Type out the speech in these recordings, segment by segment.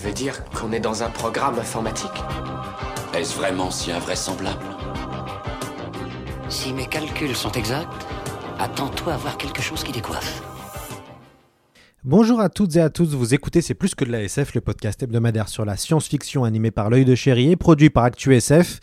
Tu veux dire qu'on est dans un programme informatique Est-ce vraiment si invraisemblable Si mes calculs sont exacts, attends-toi à voir quelque chose qui décoiffe. Bonjour à toutes et à tous, vous écoutez C'est plus que de la SF, le podcast hebdomadaire sur la science-fiction animé par l'œil de chéri et produit par ActuSF.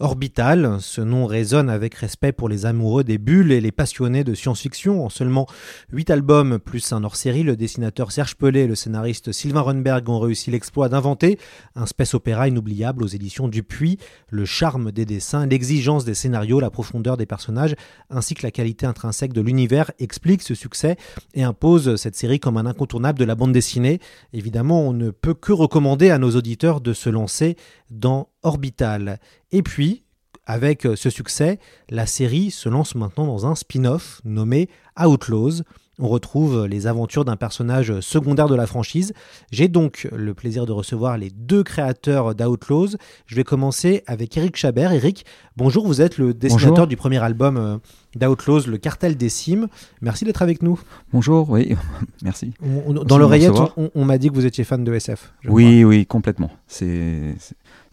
Orbital, ce nom résonne avec respect pour les amoureux des bulles et les passionnés de science-fiction. En seulement 8 albums plus un hors-série, le dessinateur Serge Pelé et le scénariste Sylvain Runberg ont réussi l'exploit d'inventer un space opéra inoubliable aux éditions Dupuis. Le charme des dessins, l'exigence des scénarios, la profondeur des personnages ainsi que la qualité intrinsèque de l'univers expliquent ce succès et imposent cette série comme un incontournable de la bande dessinée. Évidemment, on ne peut que recommander à nos auditeurs de se lancer dans Orbital. Et puis, avec ce succès, la série se lance maintenant dans un spin-off nommé Outlaws. On retrouve les aventures d'un personnage secondaire de la franchise. J'ai donc le plaisir de recevoir les deux créateurs d'Outlaws. Je vais commencer avec Eric Chabert. Eric, bonjour, vous êtes le dessinateur Bonjour. du premier album d'Outlaws, Le Cartel des Cimes. Merci d'être avec nous. Bonjour, oui, merci. On- on- de dans l'oreillette, on, on m'a dit que vous étiez fan de SF. Oui, oui, complètement. C'est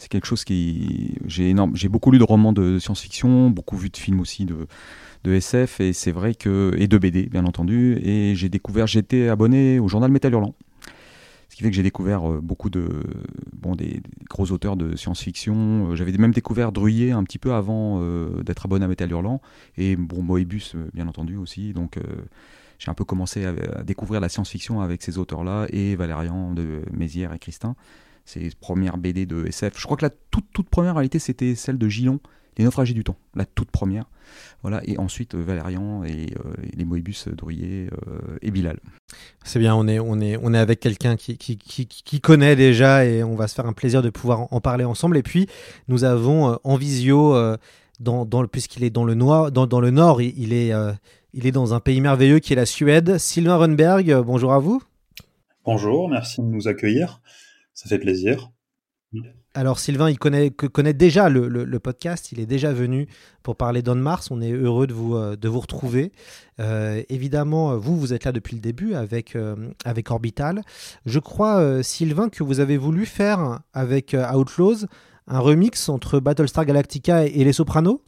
quelque chose qui. J'ai beaucoup lu de romans de science-fiction, beaucoup vu de films aussi de de SF et c'est vrai que et de BD bien entendu. Et j'ai découvert, j'étais abonné au journal Métal Hurlant. Ce qui fait que j'ai découvert euh, beaucoup de bon des, gros auteurs de science-fiction. Euh, J'avais même découvert Druyer un petit peu avant euh, d'être abonné à Métal Hurlant et bon Moebius bien entendu aussi. Donc j'ai un peu commencé à, découvrir la science-fiction avec ces auteurs-là et Valérian de Mézières et Christin. Ces premières BD de SF. Je crois que la toute, toute première réalité c'était celle de Gillon, Les naufragés du temps, la toute première. Voilà, et ensuite euh, Valérian et euh, les Moebius, euh, et Bilal. C'est bien, on est, on est, on est avec quelqu'un qui, qui, qui, qui connaît déjà et on va se faire un plaisir de pouvoir en- parler ensemble. Et puis, nous avons euh, en visio, euh, dans, dans, le- puisqu'il est dans le, noir, dans, dans le nord, il, il est, euh, il est dans un pays merveilleux qui est la Suède. Sylvain Runberg, bonjour à vous. Bonjour, merci de nous accueillir. Ça fait plaisir. Alors Sylvain, il connaît, déjà le, podcast, il est déjà venu pour parler d'On Mars, on est heureux de vous, euh, retrouver. Euh, évidemment, euh, vous, vous êtes là depuis le début avec, Orbital. Je crois, Sylvain, que vous avez voulu faire avec Outlaws un remix entre Battlestar Galactica et, Les Sopranos?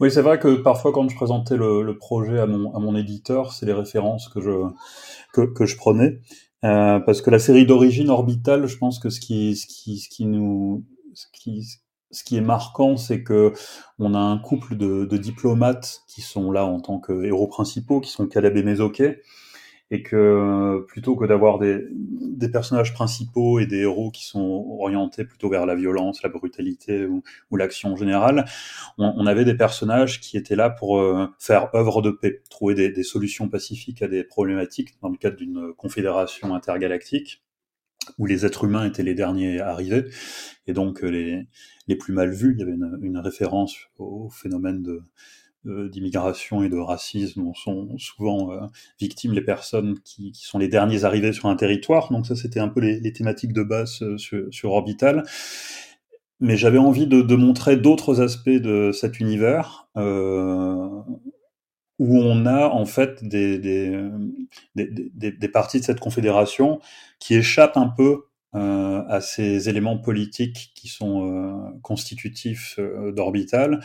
Oui, c'est vrai que parfois quand je présentais le, projet à mon, éditeur, c'est les références que je prenais. Euh, parce que la série d'origine Orbital, je pense que ce qui, ce qui, ce qui nous, ce qui, ce qui est marquant, c'est que on a un couple de, diplomates qui sont là en tant que héros principaux, qui sont Caleb et Mesoké, et que euh, plutôt que d'avoir des, des personnages principaux et des héros qui sont orientés plutôt vers la violence, la brutalité ou, ou l'action générale, on, on avait des personnages qui étaient là pour euh, faire œuvre de paix, trouver des, des solutions pacifiques à des problématiques dans le cadre d'une confédération intergalactique où les êtres humains étaient les derniers arrivés et donc euh, les, les plus mal vus. Il y avait une, une référence au phénomène de d'immigration et de racisme dont sont souvent euh, victimes les personnes qui, qui sont les derniers arrivés sur un territoire. Donc ça, c'était un peu les, thématiques de base euh, sur, Orbital. Mais j'avais envie de, de montrer d'autres aspects de cet univers euh, où on a en fait des, des, des, des parties de cette confédération qui échappent un peu euh, à ces éléments politiques qui sont euh, constitutifs euh, d'Orbital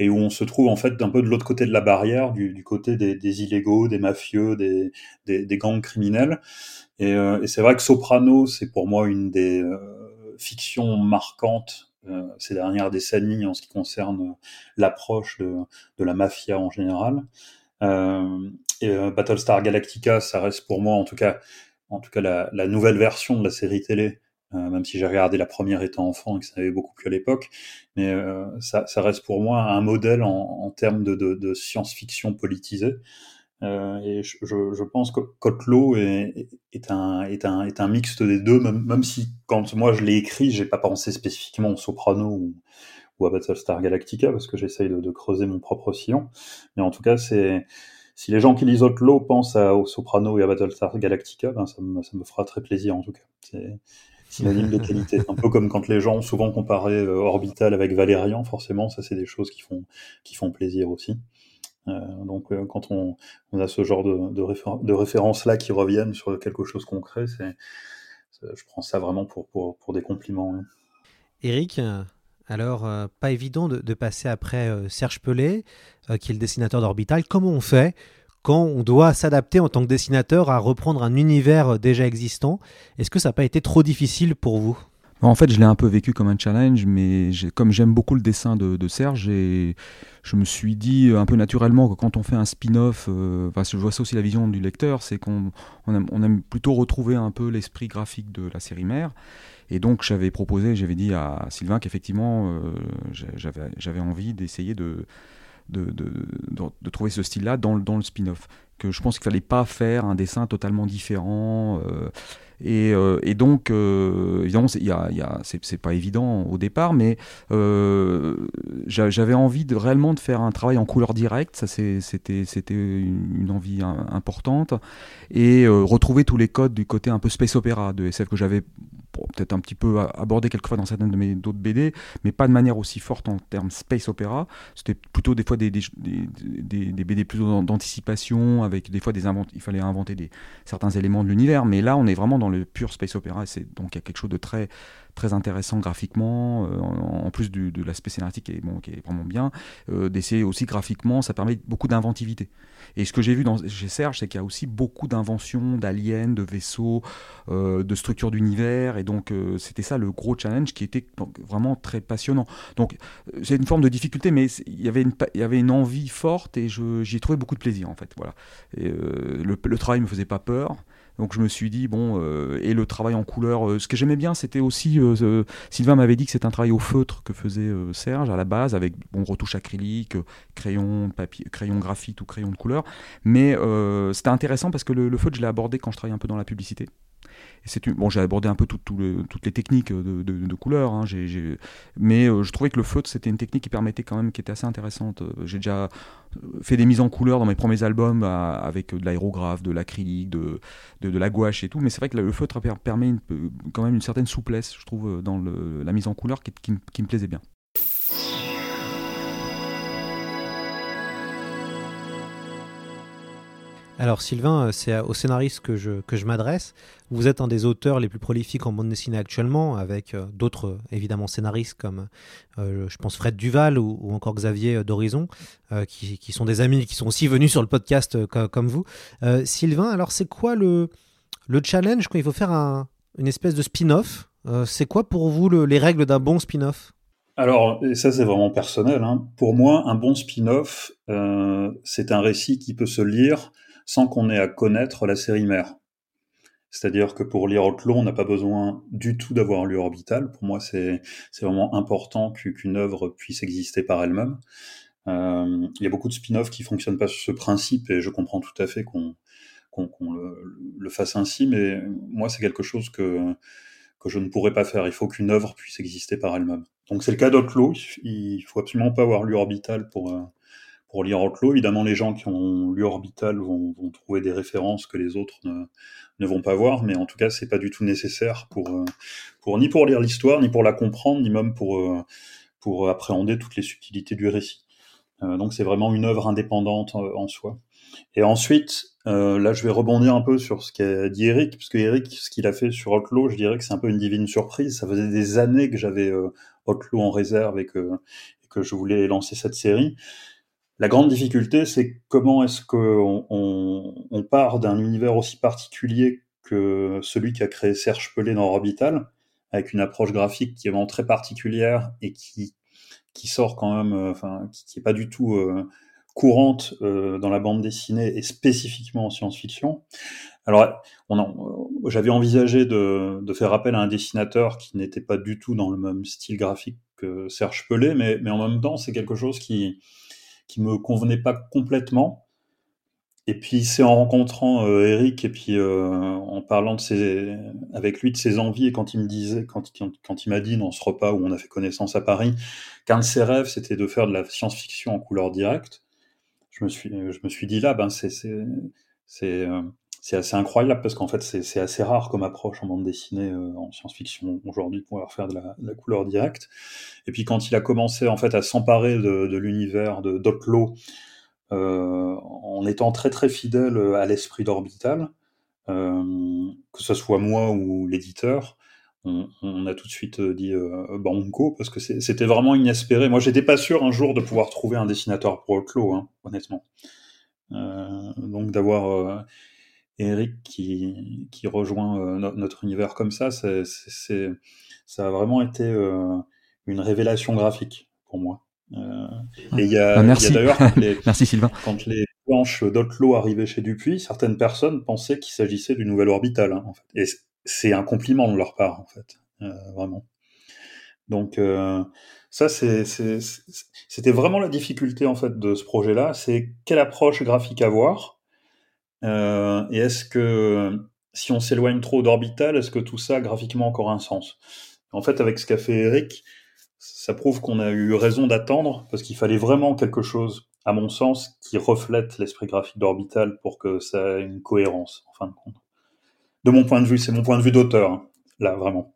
et où on se trouve en fait un peu de l'autre côté de la barrière, du, du côté des, des, illégaux, des mafieux, des, des, des gangs criminels. Et, euh, et c'est vrai que Soprano, c'est pour moi une des euh, fictions marquantes ces dernières décennies en ce qui concerne l'approche de, de la mafia en général. Et Battlestar Galactica, ça reste pour moi, en tout cas, en tout cas la, la nouvelle version de la série télé, euh, même si j'ai regardé la première étant enfant et que ça avait beaucoup plu à l'époque, mais euh, ça, ça, reste pour moi un modèle en, en termes de, de, de science-fiction politisée. Euh, et je, je, pense que Kotlo est, est, un, est, un, est un mixte des deux, même, même si quand moi je l'ai écrit, j'ai pas pensé spécifiquement au Soprano ou, ou à Battlestar Galactica parce que j'essaye de, de, creuser mon propre sillon. Mais en tout cas, c'est si les gens qui lisent Otlo pensent à, au Soprano et à Battlestar Galactica, ben ça, me, ça me fera très plaisir en tout cas. C'est synonyme de qualité. Un peu comme quand les gens ont souvent comparé euh, Orbital avec Valérian, forcément, ça c'est des choses qui font, qui font plaisir aussi. Euh, donc euh, quand on, on, a ce genre de, de, de références-là qui reviennent sur quelque chose concret, c'est, je prends ça vraiment pour, pour, pour des compliments. Hein. Eric, alors pas évident de, passer après Serge Pelé, qui est le dessinateur d'Orbital. Comment on fait quand on doit s'adapter en tant que dessinateur à reprendre un univers déjà existant? Est-ce que ça n'a pas été trop difficile pour vous? En fait, je l'ai un peu vécu comme un challenge, mais comme j'aime beaucoup le dessin de, Serge, je me suis dit un peu naturellement que quand on fait un spin-off, euh, je vois ça aussi la vision du lecteur, c'est qu'on aime, plutôt retrouver un peu l'esprit graphique de la série mère. Et donc j'avais proposé, j'avais dit à Sylvain qu'effectivement euh, j'avais envie d'essayer de, trouver ce style-là dans, le spin-off. Que je pense qu'il fallait pas faire un dessin totalement différent. Euh, euh, et, donc, euh, évidemment, c'est pas évident au départ, mais euh, j'avais envie de réellement de faire un travail en couleur directe. Ça, c'était une, envie importante. Et retrouver tous les codes du côté un peu space opéra de SF que j'avais peut-être un petit peu abordé quelquefois dans certaines de mes d'autres BD, mais pas de manière aussi forte en termes space opéra. C'était plutôt des fois des, des, BD plutôt d'anticipation, avec des fois des il fallait inventer des, certains éléments de l'univers, mais là on est vraiment dans le pur space opéra, c'est donc il y a quelque chose de très très intéressant graphiquement, euh, en, plus de l'aspect scénaristique qui est, bon, qui est vraiment bien, euh, d'essayer aussi graphiquement, ça permet beaucoup d'inventivité. Et ce que j'ai vu dans, chez Serge, c'est qu'il y a aussi beaucoup d'inventions, d'aliens, de vaisseaux, euh, de structures d'univers, et donc c'était ça le gros challenge qui était vraiment très passionnant. Donc c'est une forme de difficulté, mais il y avait une, envie forte, et j'y ai trouvé beaucoup de plaisir en fait. Voilà. Et, le, travail me faisait pas peur. Donc je me suis dit, bon, euh, et le travail en couleur, euh, ce que j'aimais bien, c'était aussi, euh, Sylvain m'avait dit que c'était un travail au feutre que faisait Serge à la base, avec bon, retouche acrylique, crayon, crayon graphite ou crayon de couleur. Mais c'était intéressant parce que le feutre, je l'ai abordé quand je travaillais un peu dans la publicité bon, j'ai abordé un peu toutes les techniques de, couleurs, hein, mais euh, je trouvais que le feutre c'était une technique qui permettait quand même, qui était assez intéressante. Euh, j'ai déjà euh, fait des mises en couleur dans mes premiers albums avec de l'aérographe, de l'acrylique, de, de, la gouache et tout, mais c'est vrai que le feutre permet quand même une certaine souplesse, je trouve, dans la mise en couleur qui me plaisait bien. Alors Sylvain, euh, c'est au scénariste que je, que je m'adresse. Vous êtes un des auteurs les plus prolifiques en bande dessinée actuellement, avec euh, d'autres euh, évidemment scénaristes comme je pense Fred Duval ou, encore Xavier d'Horizon, qui, qui, sont des amis qui sont aussi venus sur le podcast comme vous. Sylvain, alors c'est quoi le, le challenge quand il faut faire un, une espèce de spin-off C'est quoi pour vous les règles d'un bon spin-off? Alors, et ça c'est vraiment personnel, hein. pour moi, un bon spin-off, c'est un récit qui peut se lire sans qu'on ait à connaître la série mère. C'est-à-dire que pour lire Outlaw, on n'a pas besoin du tout d'avoir lu Orbital. Pour moi, c'est vraiment important qu'une œuvre puisse exister par elle-même. Euh, il y a beaucoup de spin-offs qui fonctionnent pas sur ce principe et je comprends tout à fait qu'on le, fasse ainsi, mais moi, c'est quelque chose que, que je ne pourrais pas faire. Il faut qu'une œuvre puisse exister par elle-même. Donc c'est le cas d'Outlaw. Il faut absolument pas avoir lu Orbital pour, euh, pour lire Outlaw. Évidemment, les gens qui ont lu Orbital vont, vont trouver des références que les autres ne, ne, vont pas voir, mais en tout cas, c'est pas du tout nécessaire pour, euh, pour ni pour lire l'histoire, ni pour la comprendre, ni même pour, euh, pour appréhender toutes les subtilités du récit. Euh, donc, c'est vraiment une œuvre indépendante en soi. Et ensuite, euh, là, je vais rebondir un peu sur ce qu'a dit Eric, parce que Eric, ce qu'il a fait sur Outlaw, je dirais que c'est un peu une divine surprise. Ça faisait des années que j'avais euh, en réserve et que, et que je voulais lancer cette série. La grande difficulté, c'est comment est-ce qu'on on, part d'un univers aussi particulier que celui qui a créé Serge Pelé dans Orbital, avec une approche graphique qui est vraiment très particulière et qui, qui sort quand même, euh, enfin, qui, est pas du tout euh, courante euh, dans la bande dessinée et spécifiquement en science-fiction. Alors, j'avais envisagé de, de, faire appel à un dessinateur qui n'était pas du tout dans le même style graphique que Serge Pelé, mais, mais en même temps, c'est quelque chose qui, qui me convenait pas complètement. et puis c'est en rencontrant euh, Eric et puis euh, en parlant de ses, avec lui de ses envies et quand il me disait, quand, quand il m'a dit dans ce repas où on a fait connaissance à Paris, qu'un de ses rêves c'était de faire de la science-fiction en couleur directe, je me suis, je me suis dit là, ben c'est c'est c'est euh, c'est assez incroyable parce qu'en fait c'est assez rare comme approche en bande dessinée en science-fiction aujourd'hui de pouvoir faire de la, couleur directe. Et puis quand il a commencé en fait à s'emparer de, l'univers de euh, en étant très très fidèle à l'esprit d'Orbital, euh, que ce soit moi ou l'éditeur, on, a tout de suite dit euh, banco parce que c'était vraiment inespéré. Moi, j'étais pas sûr un jour de pouvoir trouver un dessinateur pour Outlaw, hein, honnêtement. Euh, donc d'avoir Eric qui, qui rejoint notre univers comme ça, c'est, ça a vraiment été une révélation graphique pour moi. Euh, et il y a, bah, d'ailleurs quand les, merci Sylvain. Quand les planches d'Otlo arrivaient chez Dupuis, certaines personnes pensaient qu'il s'agissait d'une nouvelle orbitale. Hein, en fait. Et c'est un compliment de leur part, en fait, euh, vraiment. Donc euh, ça, c'était vraiment la difficulté en fait de ce projet-là, c'est quelle approche graphique avoir. Euh, et est-ce que si on s'éloigne trop d'orbital, est-ce que tout ça graphiquement encore un sens? En fait, avec ce qu'a fait Eric, ça prouve qu'on a eu raison d'attendre, parce qu'il fallait vraiment quelque chose, à mon sens, qui reflète l'esprit graphique d'Orbital pour que ça ait une cohérence, en fin de compte. De mon point de vue, c'est mon point de vue d'auteur, hein, là, vraiment.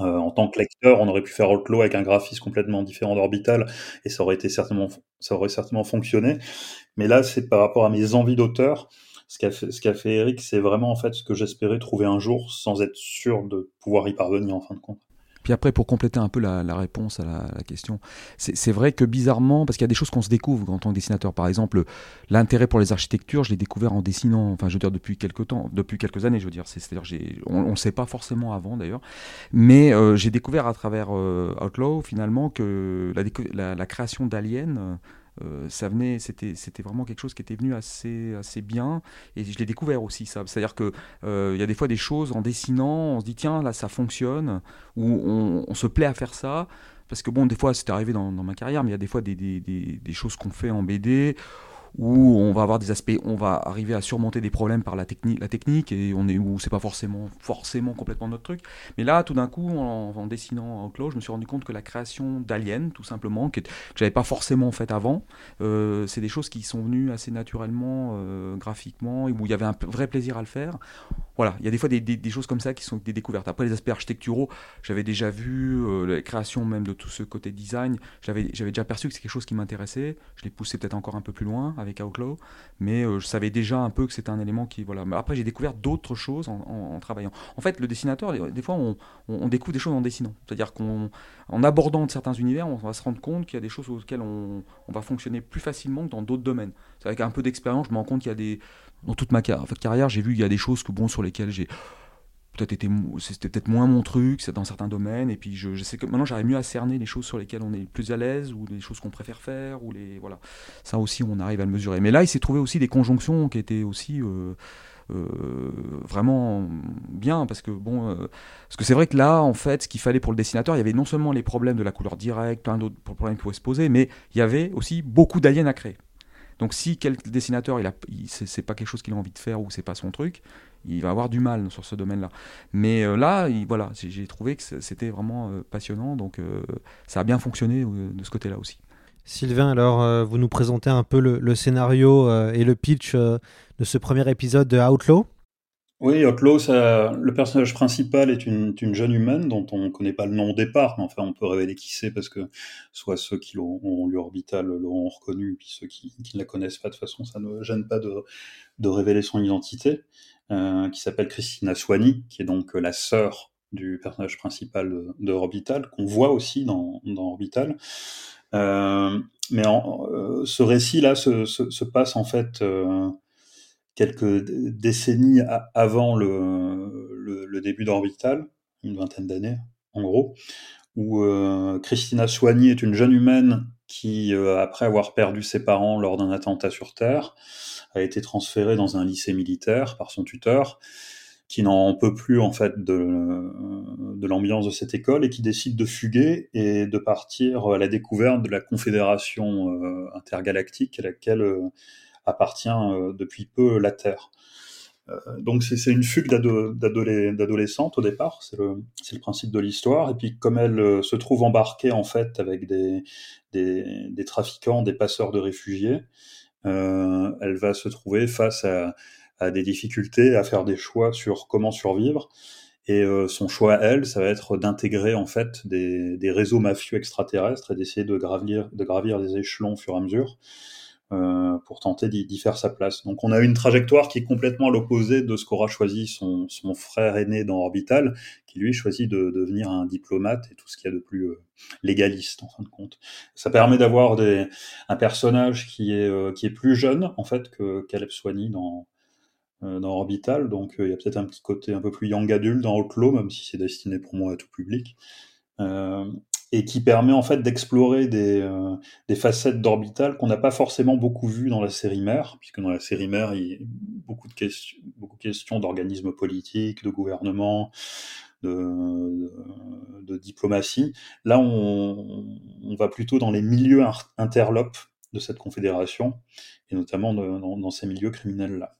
Euh, en tant que lecteur, on aurait pu faire Outlaw avec un graphisme complètement différent d'Orbital, et ça aurait été certainement, ça aurait certainement fonctionné. Mais là, c'est par rapport à mes envies d'auteur. Ce qu'a fait, Eric, c'est vraiment en fait ce que j'espérais trouver un jour sans être sûr de pouvoir y parvenir en fin de compte. Puis après, pour compléter un peu la, réponse à la, question, c'est vrai que bizarrement, parce qu'il y a des choses qu'on se découvre en tant que dessinateur, par exemple, l'intérêt pour les architectures, je l'ai découvert en dessinant, enfin, je veux dire, depuis quelques temps, depuis quelques années, je veux dire. C'est-à-dire, on ne sait pas forcément avant d'ailleurs, mais euh, j'ai découvert à travers euh, Outlaw finalement que la, création d'Alien euh, ça venait, c'était, c'était vraiment quelque chose qui était venu assez, assez bien. Et je l'ai découvert aussi, ça. C'est-à-dire qu'il euh, y a des fois des choses en dessinant, on se dit tiens, là ça fonctionne, ou on, se plaît à faire ça. Parce que bon, des fois, c'est arrivé dans, ma carrière, mais il y a des fois des, des, des, des choses qu'on fait en BD où on va avoir des aspects, on va arriver à surmonter des problèmes par la technique, la technique et on est où c'est pas forcément forcément complètement notre truc. Mais là, tout d'un coup, en, dessinant Outlaw, je me suis rendu compte que la création d'Alien, tout simplement, que, que j'avais pas forcément fait avant, euh, c'est des choses qui sont venues assez naturellement, euh, graphiquement, et où il y avait un vrai plaisir à le faire. Voilà, il y a des fois des, des, choses comme ça qui sont des découvertes. Après, les aspects architecturaux, j'avais déjà vu euh, la création même de tout ce côté design. J'avais déjà perçu que c'est quelque chose qui m'intéressait. Je l'ai poussé peut-être encore un peu plus loin avec Outlaw, mais euh, je savais déjà un peu que c'était un élément qui voilà. Mais après j'ai découvert d'autres choses en, travaillant. En fait, le dessinateur, des fois on, découvre des choses en dessinant. C'est-à-dire qu'en abordant certains univers, on va se rendre compte qu'il y a des choses auxquelles on, on va fonctionner plus facilement que dans d'autres domaines. C'est avec un peu d'expérience, je me rends compte qu'il y a des dans toute ma carrière, j'ai vu il y a des choses que bon sur lesquelles j'ai c'était peut-être moins mon truc c'est dans certains domaines et puis je, sais que maintenant j'arrive mieux à cerner les choses sur lesquelles on est plus à l'aise ou les choses qu'on préfère faire ou les voilà. Ça aussi on arrive à le mesurer. Mais là il s'est trouvé aussi des conjonctions qui étaient aussi euh, euh, vraiment bien parce que bon euh, parce que c'est vrai que là en fait ce qu'il fallait pour le dessinateur il y avait non seulement les problèmes de la couleur directe plein d'autres problèmes qui pouvaient se poser mais il y avait aussi beaucoup d'aliens à créer. Donc si quel dessinateur il c'est pas quelque chose qu'il a envie de faire ou c'est pas son truc il va avoir du mal sur ce domaine-là. Mais euh, là, voilà, j'ai trouvé que c'était vraiment euh, passionnant, donc euh, ça a bien fonctionné de ce côté-là aussi. Sylvain, alors vous nous présentez un peu le, scénario et le pitch de ce premier épisode de Outlaw? Oui, Outlaw, ça, le personnage principal est une, jeune humaine dont on ne connaît pas le nom au départ, mais enfin on peut révéler qui c'est parce que soit ceux qui ont lu Orbital l'auront reconnu, puis ceux qui, ne la connaissent pas de toute façon, ça ne gêne pas de, de révéler son identité. Euh, qui s'appelle Christina Swani, qui est donc euh, la sœur du personnage principal de, Orbital, qu'on voit aussi dans, dans Orbital. Euh, mais ce récit-là se, se, se, passe en fait quelques décennies avant le, le, le début d'Orbital, une vingtaine d'années en gros, où Christina Soigny est une jeune humaine qui, après avoir perdu ses parents lors d'un attentat sur Terre, a été transféré dans un lycée militaire par son tuteur, qui n'en peut plus en fait de, de l'ambiance de cette école et qui décide de fuguer et de partir à la découverte de la confédération euh, intergalactique à laquelle, euh, appartient depuis peu la Terre. Donc c'est une fugue d'adolescente au départ, c'est le, principe de l'histoire. Et puis comme elle se trouve embarquée en fait avec des, trafiquants, des passeurs de réfugiés, elle va se trouver face à, des difficultés, à faire des choix sur comment survivre. Et euh, son choix, elle, ça va être d'intégrer en fait des, réseaux mafieux extraterrestres et d'essayer de gravir, de gravir les échelons au fur et à mesure euh, pour tenter d'y faire sa place. Donc on a une trajectoire qui est complètement à l'opposé de ce qu'aura choisi son, frère aîné dans Orbital, qui lui choisit de, devenir un diplomate et tout ce qu'il y a de plus euh, légaliste en fin de compte. Ça permet d'avoir un personnage qui est, euh, qui est plus jeune en fait que Caleb Soigny dans euh, dans Orbital, donc euh, il y a peut-être un petit côté un peu plus young adulte dans Outlaw, même si c'est destiné pour moi à tout public, euh, et qui permet en fait d'explorer des, des facettes d'Orbital qu'on n'a pas forcément beaucoup vues dans la série mère, puisque dans la série mère, il y a beaucoup de questions, d'organismes politiques, de gouvernement, de, diplomatie. Là, on, on, va plutôt dans les milieux interlopes de cette confédération, et notamment dans, dans ces milieux criminels-là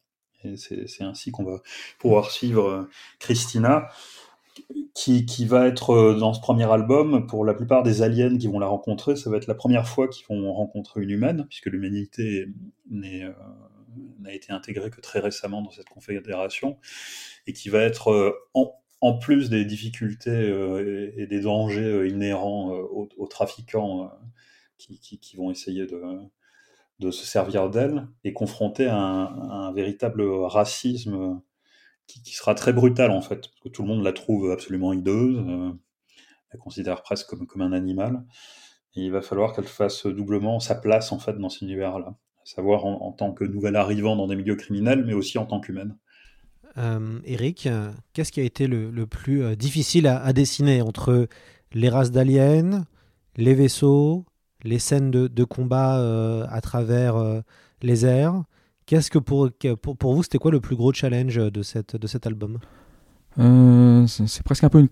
c'est ainsi qu'on va pouvoir suivre euh, Christina, qui, qui, va être euh, dans ce premier album, pour la plupart des aliens qui vont la rencontrer, ça va être la première fois qu'ils vont rencontrer une humaine, puisque l'humanité euh, n'a été intégrée que très récemment dans cette confédération, et qui va être, en, en plus des difficultés et, des dangers inhérents aux, trafiquants qui, qui, vont essayer de, de se servir d'elle et confronté à un, véritable racisme qui, sera très brutal en fait, parce que tout le monde la trouve absolument hideuse, euh, la considère presque comme, comme un animal, et il va falloir qu'elle fasse doublement sa place en fait dans cet univers-là, à savoir en, tant que nouvel arrivant dans des milieux criminels, mais aussi en tant qu'humaine. Euh, Eric, qu'est-ce qui a été le, plus euh, difficile à, dessiner entre les races d'aliens, les vaisseaux, les scènes de, combat euh, à travers les airs? Qu'est-ce que pour, pour, vous, c'était quoi le plus gros challenge de, cette, de cet album euh, c'est presque un peu une...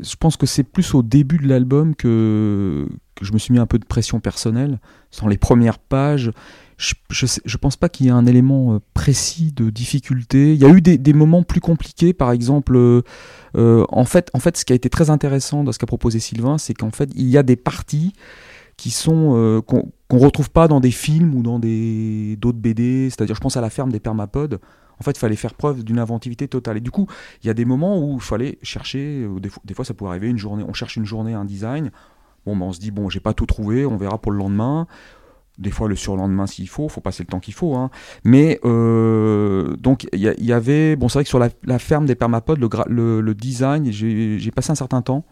Je pense que c'est plus au début de l'album que, je me suis mis un peu de pression personnelle. Dans les premières pages, je, je, pense pas qu'il y ait un élément précis de difficulté. Il y a eu des, moments plus compliqués, par exemple. en, fait, en fait, ce qui a été très intéressant dans ce qu'a proposé Sylvain, c'est qu'en fait, il y a des parties qui sont euh, qu'on ne retrouve pas dans des films ou dans des d'autres BD. C'est-à-dire, je pense à la ferme des permapodes. En fait, il fallait faire preuve d'une inventivité totale. Et du coup, il y a des moments où il fallait chercher. Euh, des, fois, des fois, ça pouvait arriver une journée. On cherche une journée, un design. Bon, ben, on se dit bon, j'ai pas tout trouvé. On verra pour le lendemain des fois le surlendemain s'il faut, faut passer le temps qu'il faut. Hein. Mais euh, donc il y, avait, bon c'est vrai que sur la, ferme des permapodes, le design, j'ai passé un certain temps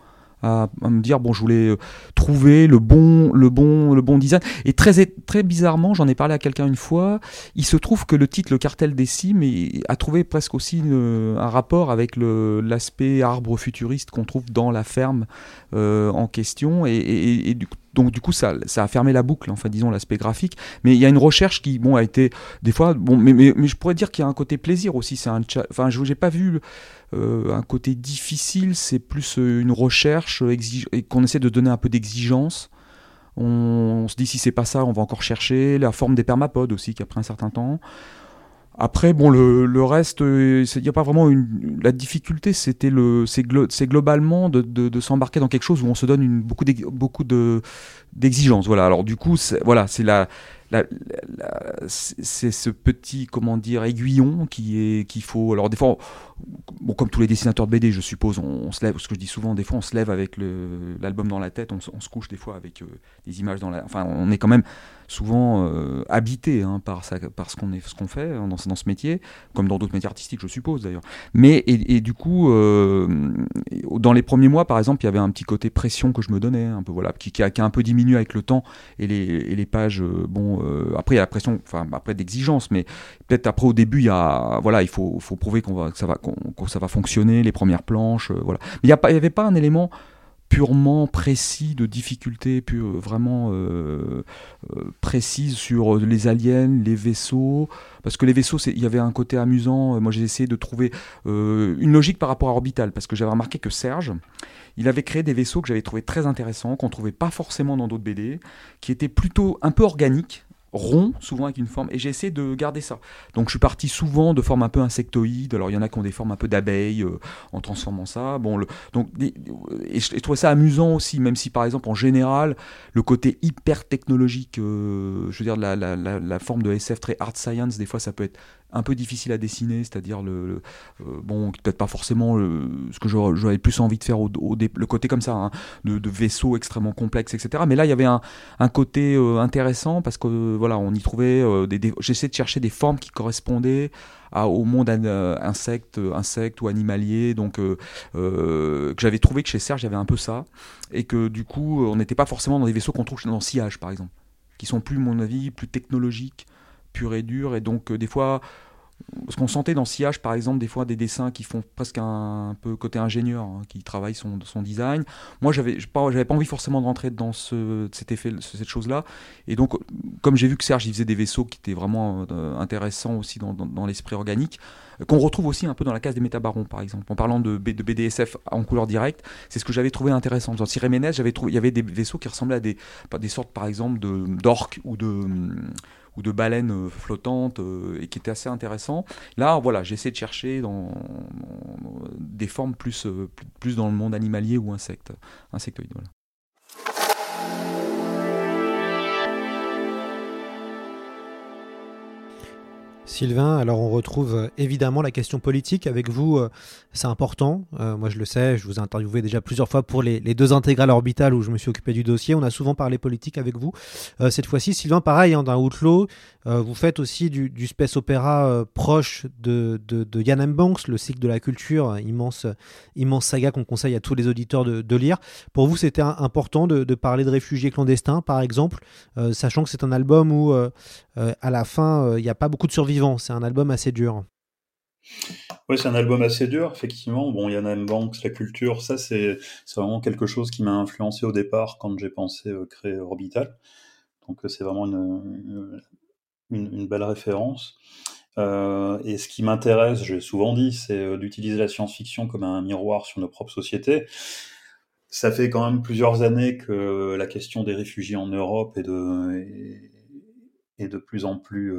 à, me dire bon je voulais euh, trouver le bon le bon le bon design et très très bizarrement j'en ai parlé à quelqu'un une fois il se trouve que le titre le cartel des cimes a trouvé presque aussi un rapport avec l'aspect arbre futuriste qu'on trouve dans la ferme euh, en question et, donc du coup ça, ça a fermé la boucle, enfin disons l'aspect graphique. Mais il y a une recherche qui bon a été des fois bon, mais, je pourrais dire qu'il y a un côté plaisir aussi. C'est enfin je n'ai pas vu euh, un côté difficile, c'est plus euh, une recherche et qu'on essaie de donner un peu d'exigence. On, se dit si c'est pas ça, on va encore chercher la forme des permapodes aussi qui a pris un certain temps. Après, bon, le, le reste, il euh, n'y a pas vraiment une. La difficulté, c'était le, c'est globalement de, de, de s'embarquer dans quelque chose où on se donne une, beaucoup d'exigences. Voilà. Alors du coup, voilà, c'est la, c'est ce petit comment dire aiguillon qui est qu'il faut alors des fois bon comme tous les dessinateurs de BD je suppose on, se lève ce que je dis souvent des fois on se lève avec l'album dans la tête on, se couche des fois avec euh, des images dans la enfin on est quand même souvent euh, habité hein, par, ça, par ce qu'on fait dans, dans, ce métier comme dans d'autres métiers artistiques je suppose d'ailleurs mais et, du coup euh, dans les premiers mois par exemple il y avait un petit côté pression que je me donnais un peu voilà qui, qui, a, qui a un peu diminué avec le temps et les, et les pages bon euh, après il y a la pression, enfin après d'exigence, mais peut-être après au début il y a, voilà, il faut, faut prouver qu'on va, que ça va, qu'on, ça va fonctionner, les premières planches, euh, voilà. Mais il n'y avait pas un élément purement précis de difficulté, pure, vraiment euh, précise sur les aliens, les vaisseaux, parce que les vaisseaux, il y avait un côté amusant. Moi, j'ai essayé de trouver une logique par rapport à Orbital, parce que j'avais remarqué que Serge, il avait créé des vaisseaux que j'avais trouvé très intéressants, qu'on trouvait pas forcément dans d'autres BD, qui étaient plutôt un peu organiques, rond, souvent avec une forme, et j'ai essayé de garder ça. Donc je suis parti souvent de formes un peu insectoïdes, alors il y en a qui ont des formes un peu d'abeilles, euh, en transformant ça. Bon, le, donc, et je, trouvais ça amusant aussi, même si par exemple en général, le côté hyper technologique, euh, je veux dire la, la, la, forme de SF très hard science, des fois ça peut être un peu difficile à dessiner, c'est-à-dire le, euh, bon peut-être pas forcément ce que j'aurais plus envie de faire au, le côté comme ça hein, de, vaisseaux extrêmement complexes, etc. Mais là il y avait un, un côté euh, intéressant parce que voilà on y trouvait euh, des, j'essaie de chercher des formes qui correspondaient au monde insecte, insecte ou animalier, donc que j'avais trouvé que chez Serge il y avait un peu ça et que du coup on n'était pas forcément dans des vaisseaux qu'on trouve dans Sillage par exemple, qui sont plus, mon avis, plus technologiques pur et dur. Et donc, euh, des fois, ce qu'on sentait dans Sillage, par exemple, des fois des dessins qui font presque un, peu côté ingénieur, hein, qui travaille son, design. Moi, j'avais pas, pas envie forcément de rentrer dans ce, cet effet, cette chose-là. Et donc, comme j'ai vu que Serge, il faisait des vaisseaux qui étaient vraiment euh, intéressants aussi dans, dans, l'esprit organique, euh, qu'on retrouve aussi un peu dans la case des métabarons, par exemple. En parlant de, de BDSF en couleur directe, c'est ce que j'avais trouvé intéressant. Dans Siréménez, j'avais trouvé, il y avait des vaisseaux qui ressemblaient à des, des sortes, par exemple, d'orques ou de ou de baleines euh, flottantes euh, et qui était assez intéressant. Là, voilà, j'essaie de chercher dans, des formes plus, euh, plus dans le monde animalier ou insecte, insectoïde. Voilà. Sylvain, alors on retrouve euh, évidemment la question politique avec vous, euh, c'est important, euh, moi je le sais, je vous ai interviewé déjà plusieurs fois pour les, deux intégrales orbitales où je me suis occupé du dossier, on a souvent parlé politique avec vous. cette fois-ci, Sylvain, pareil, hein, dans Outlaw, vous faites aussi du, space opéra proche de, de, Yann M. Banks, le cycle de la culture, immense, immense saga qu'on conseille à tous les auditeurs de, lire. Pour vous, c'était important de, parler de réfugiés clandestins, par exemple, sachant que c'est un album où à la fin, il n'y a pas beaucoup de c'est un album assez dur. Oui, c'est un album assez dur, effectivement. Bon, Yann M. Banks, la culture, ça, c'est vraiment quelque chose qui m'a influencé au départ quand j'ai pensé euh, créer Orbital. Donc, euh, c'est vraiment une, une, belle référence. Euh, et ce qui m'intéresse, j'ai souvent dit, c'est d'utiliser la science-fiction comme un miroir sur nos propres sociétés. Ça fait quand même plusieurs années que la question des réfugiés en Europe est de, est, de plus en plus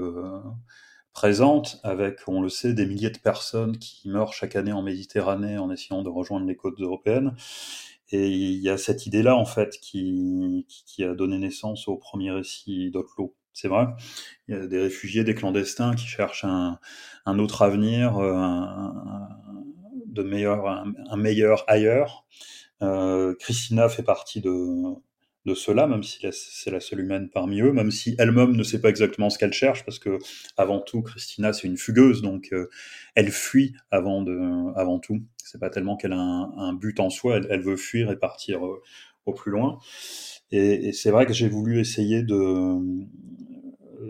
présente, avec, on le sait, des milliers de personnes qui meurent chaque année en Méditerranée en essayant de rejoindre les côtes européennes. Et il y a cette idée-là, en fait, qui, a donné naissance au premier récit d'Otlo. C'est vrai, il y a des réfugiés, des clandestins qui cherchent un, un autre avenir, euh, un, de meilleur, un, meilleur ailleurs. Euh, Christina fait partie de, de cela, même si c'est la seule humaine parmi eux, même si elle-même ne sait pas exactement ce qu'elle cherche, parce que avant tout, Christina c'est une fugueuse, donc euh, elle fuit avant de, avant tout. C'est pas tellement qu'elle a un, but en soi, elle, veut fuir et partir euh, au plus loin. Et, c'est vrai que j'ai voulu essayer de,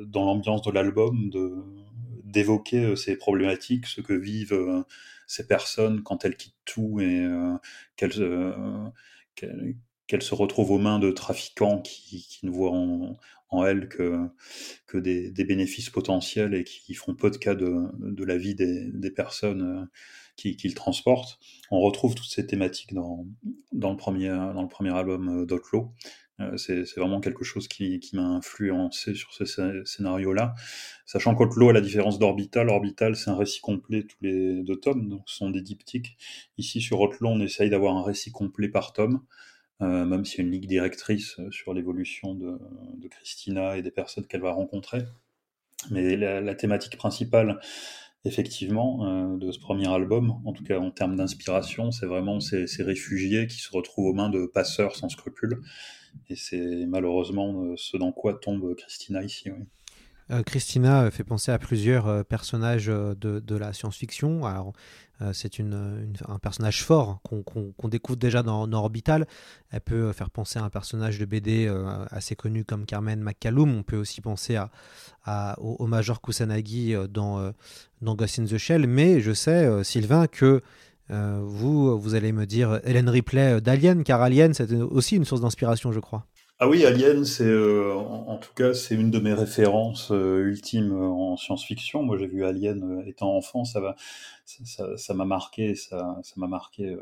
dans l'ambiance de l'album, d'évoquer euh, ces problématiques, ce que vivent ces personnes quand elles quittent tout et qu'elles qu'elle se retrouve aux mains de trafiquants qui, ne voient en, elle que, que des, bénéfices potentiels et qui font peu de cas de, la vie des, personnes euh, qui, qui, transportent. On retrouve toutes ces thématiques dans, dans, le, premier, dans le premier album euh, d'Otlo. Euh, c'est vraiment quelque chose qui, qui m'a influencé sur ce scénario-là. Sachant qu'Otlo, à la différence d'Orbital, Orbital, c'est un récit complet tous les deux tomes, donc ce sont des diptyques. Ici, sur Otlo, on essaye d'avoir un récit complet par tome. Euh, même s'il y a une ligue directrice euh, sur l'évolution de, Christina et des personnes qu'elle va rencontrer. Mais la, thématique principale, effectivement, euh, de ce premier album, en tout cas en termes d'inspiration, c'est vraiment ces, réfugiés qui se retrouvent aux mains de passeurs sans scrupules. Et c'est malheureusement ce dans quoi tombe Christina ici. Christina fait penser à plusieurs personnages de, la science-fiction. Euh, c'est un personnage fort qu'on découvre déjà dans, Orbital. Elle peut faire penser à un personnage de BD euh, assez connu comme Carmen McCallum. On peut aussi penser à, au, Major Kusanagi euh, dans, dans Ghost in the Shell. Mais je sais, Sylvain, que vous, vous allez me dire Hélène Ripley d'Alien, car Alien, c'est aussi une source d'inspiration, je crois. Ah oui, Alien, c'est euh, en, tout cas c'est une de mes références euh, ultimes euh, en science-fiction. Moi, j'ai vu Alien étant enfant, ça m'a marqué, ça, m'a marqué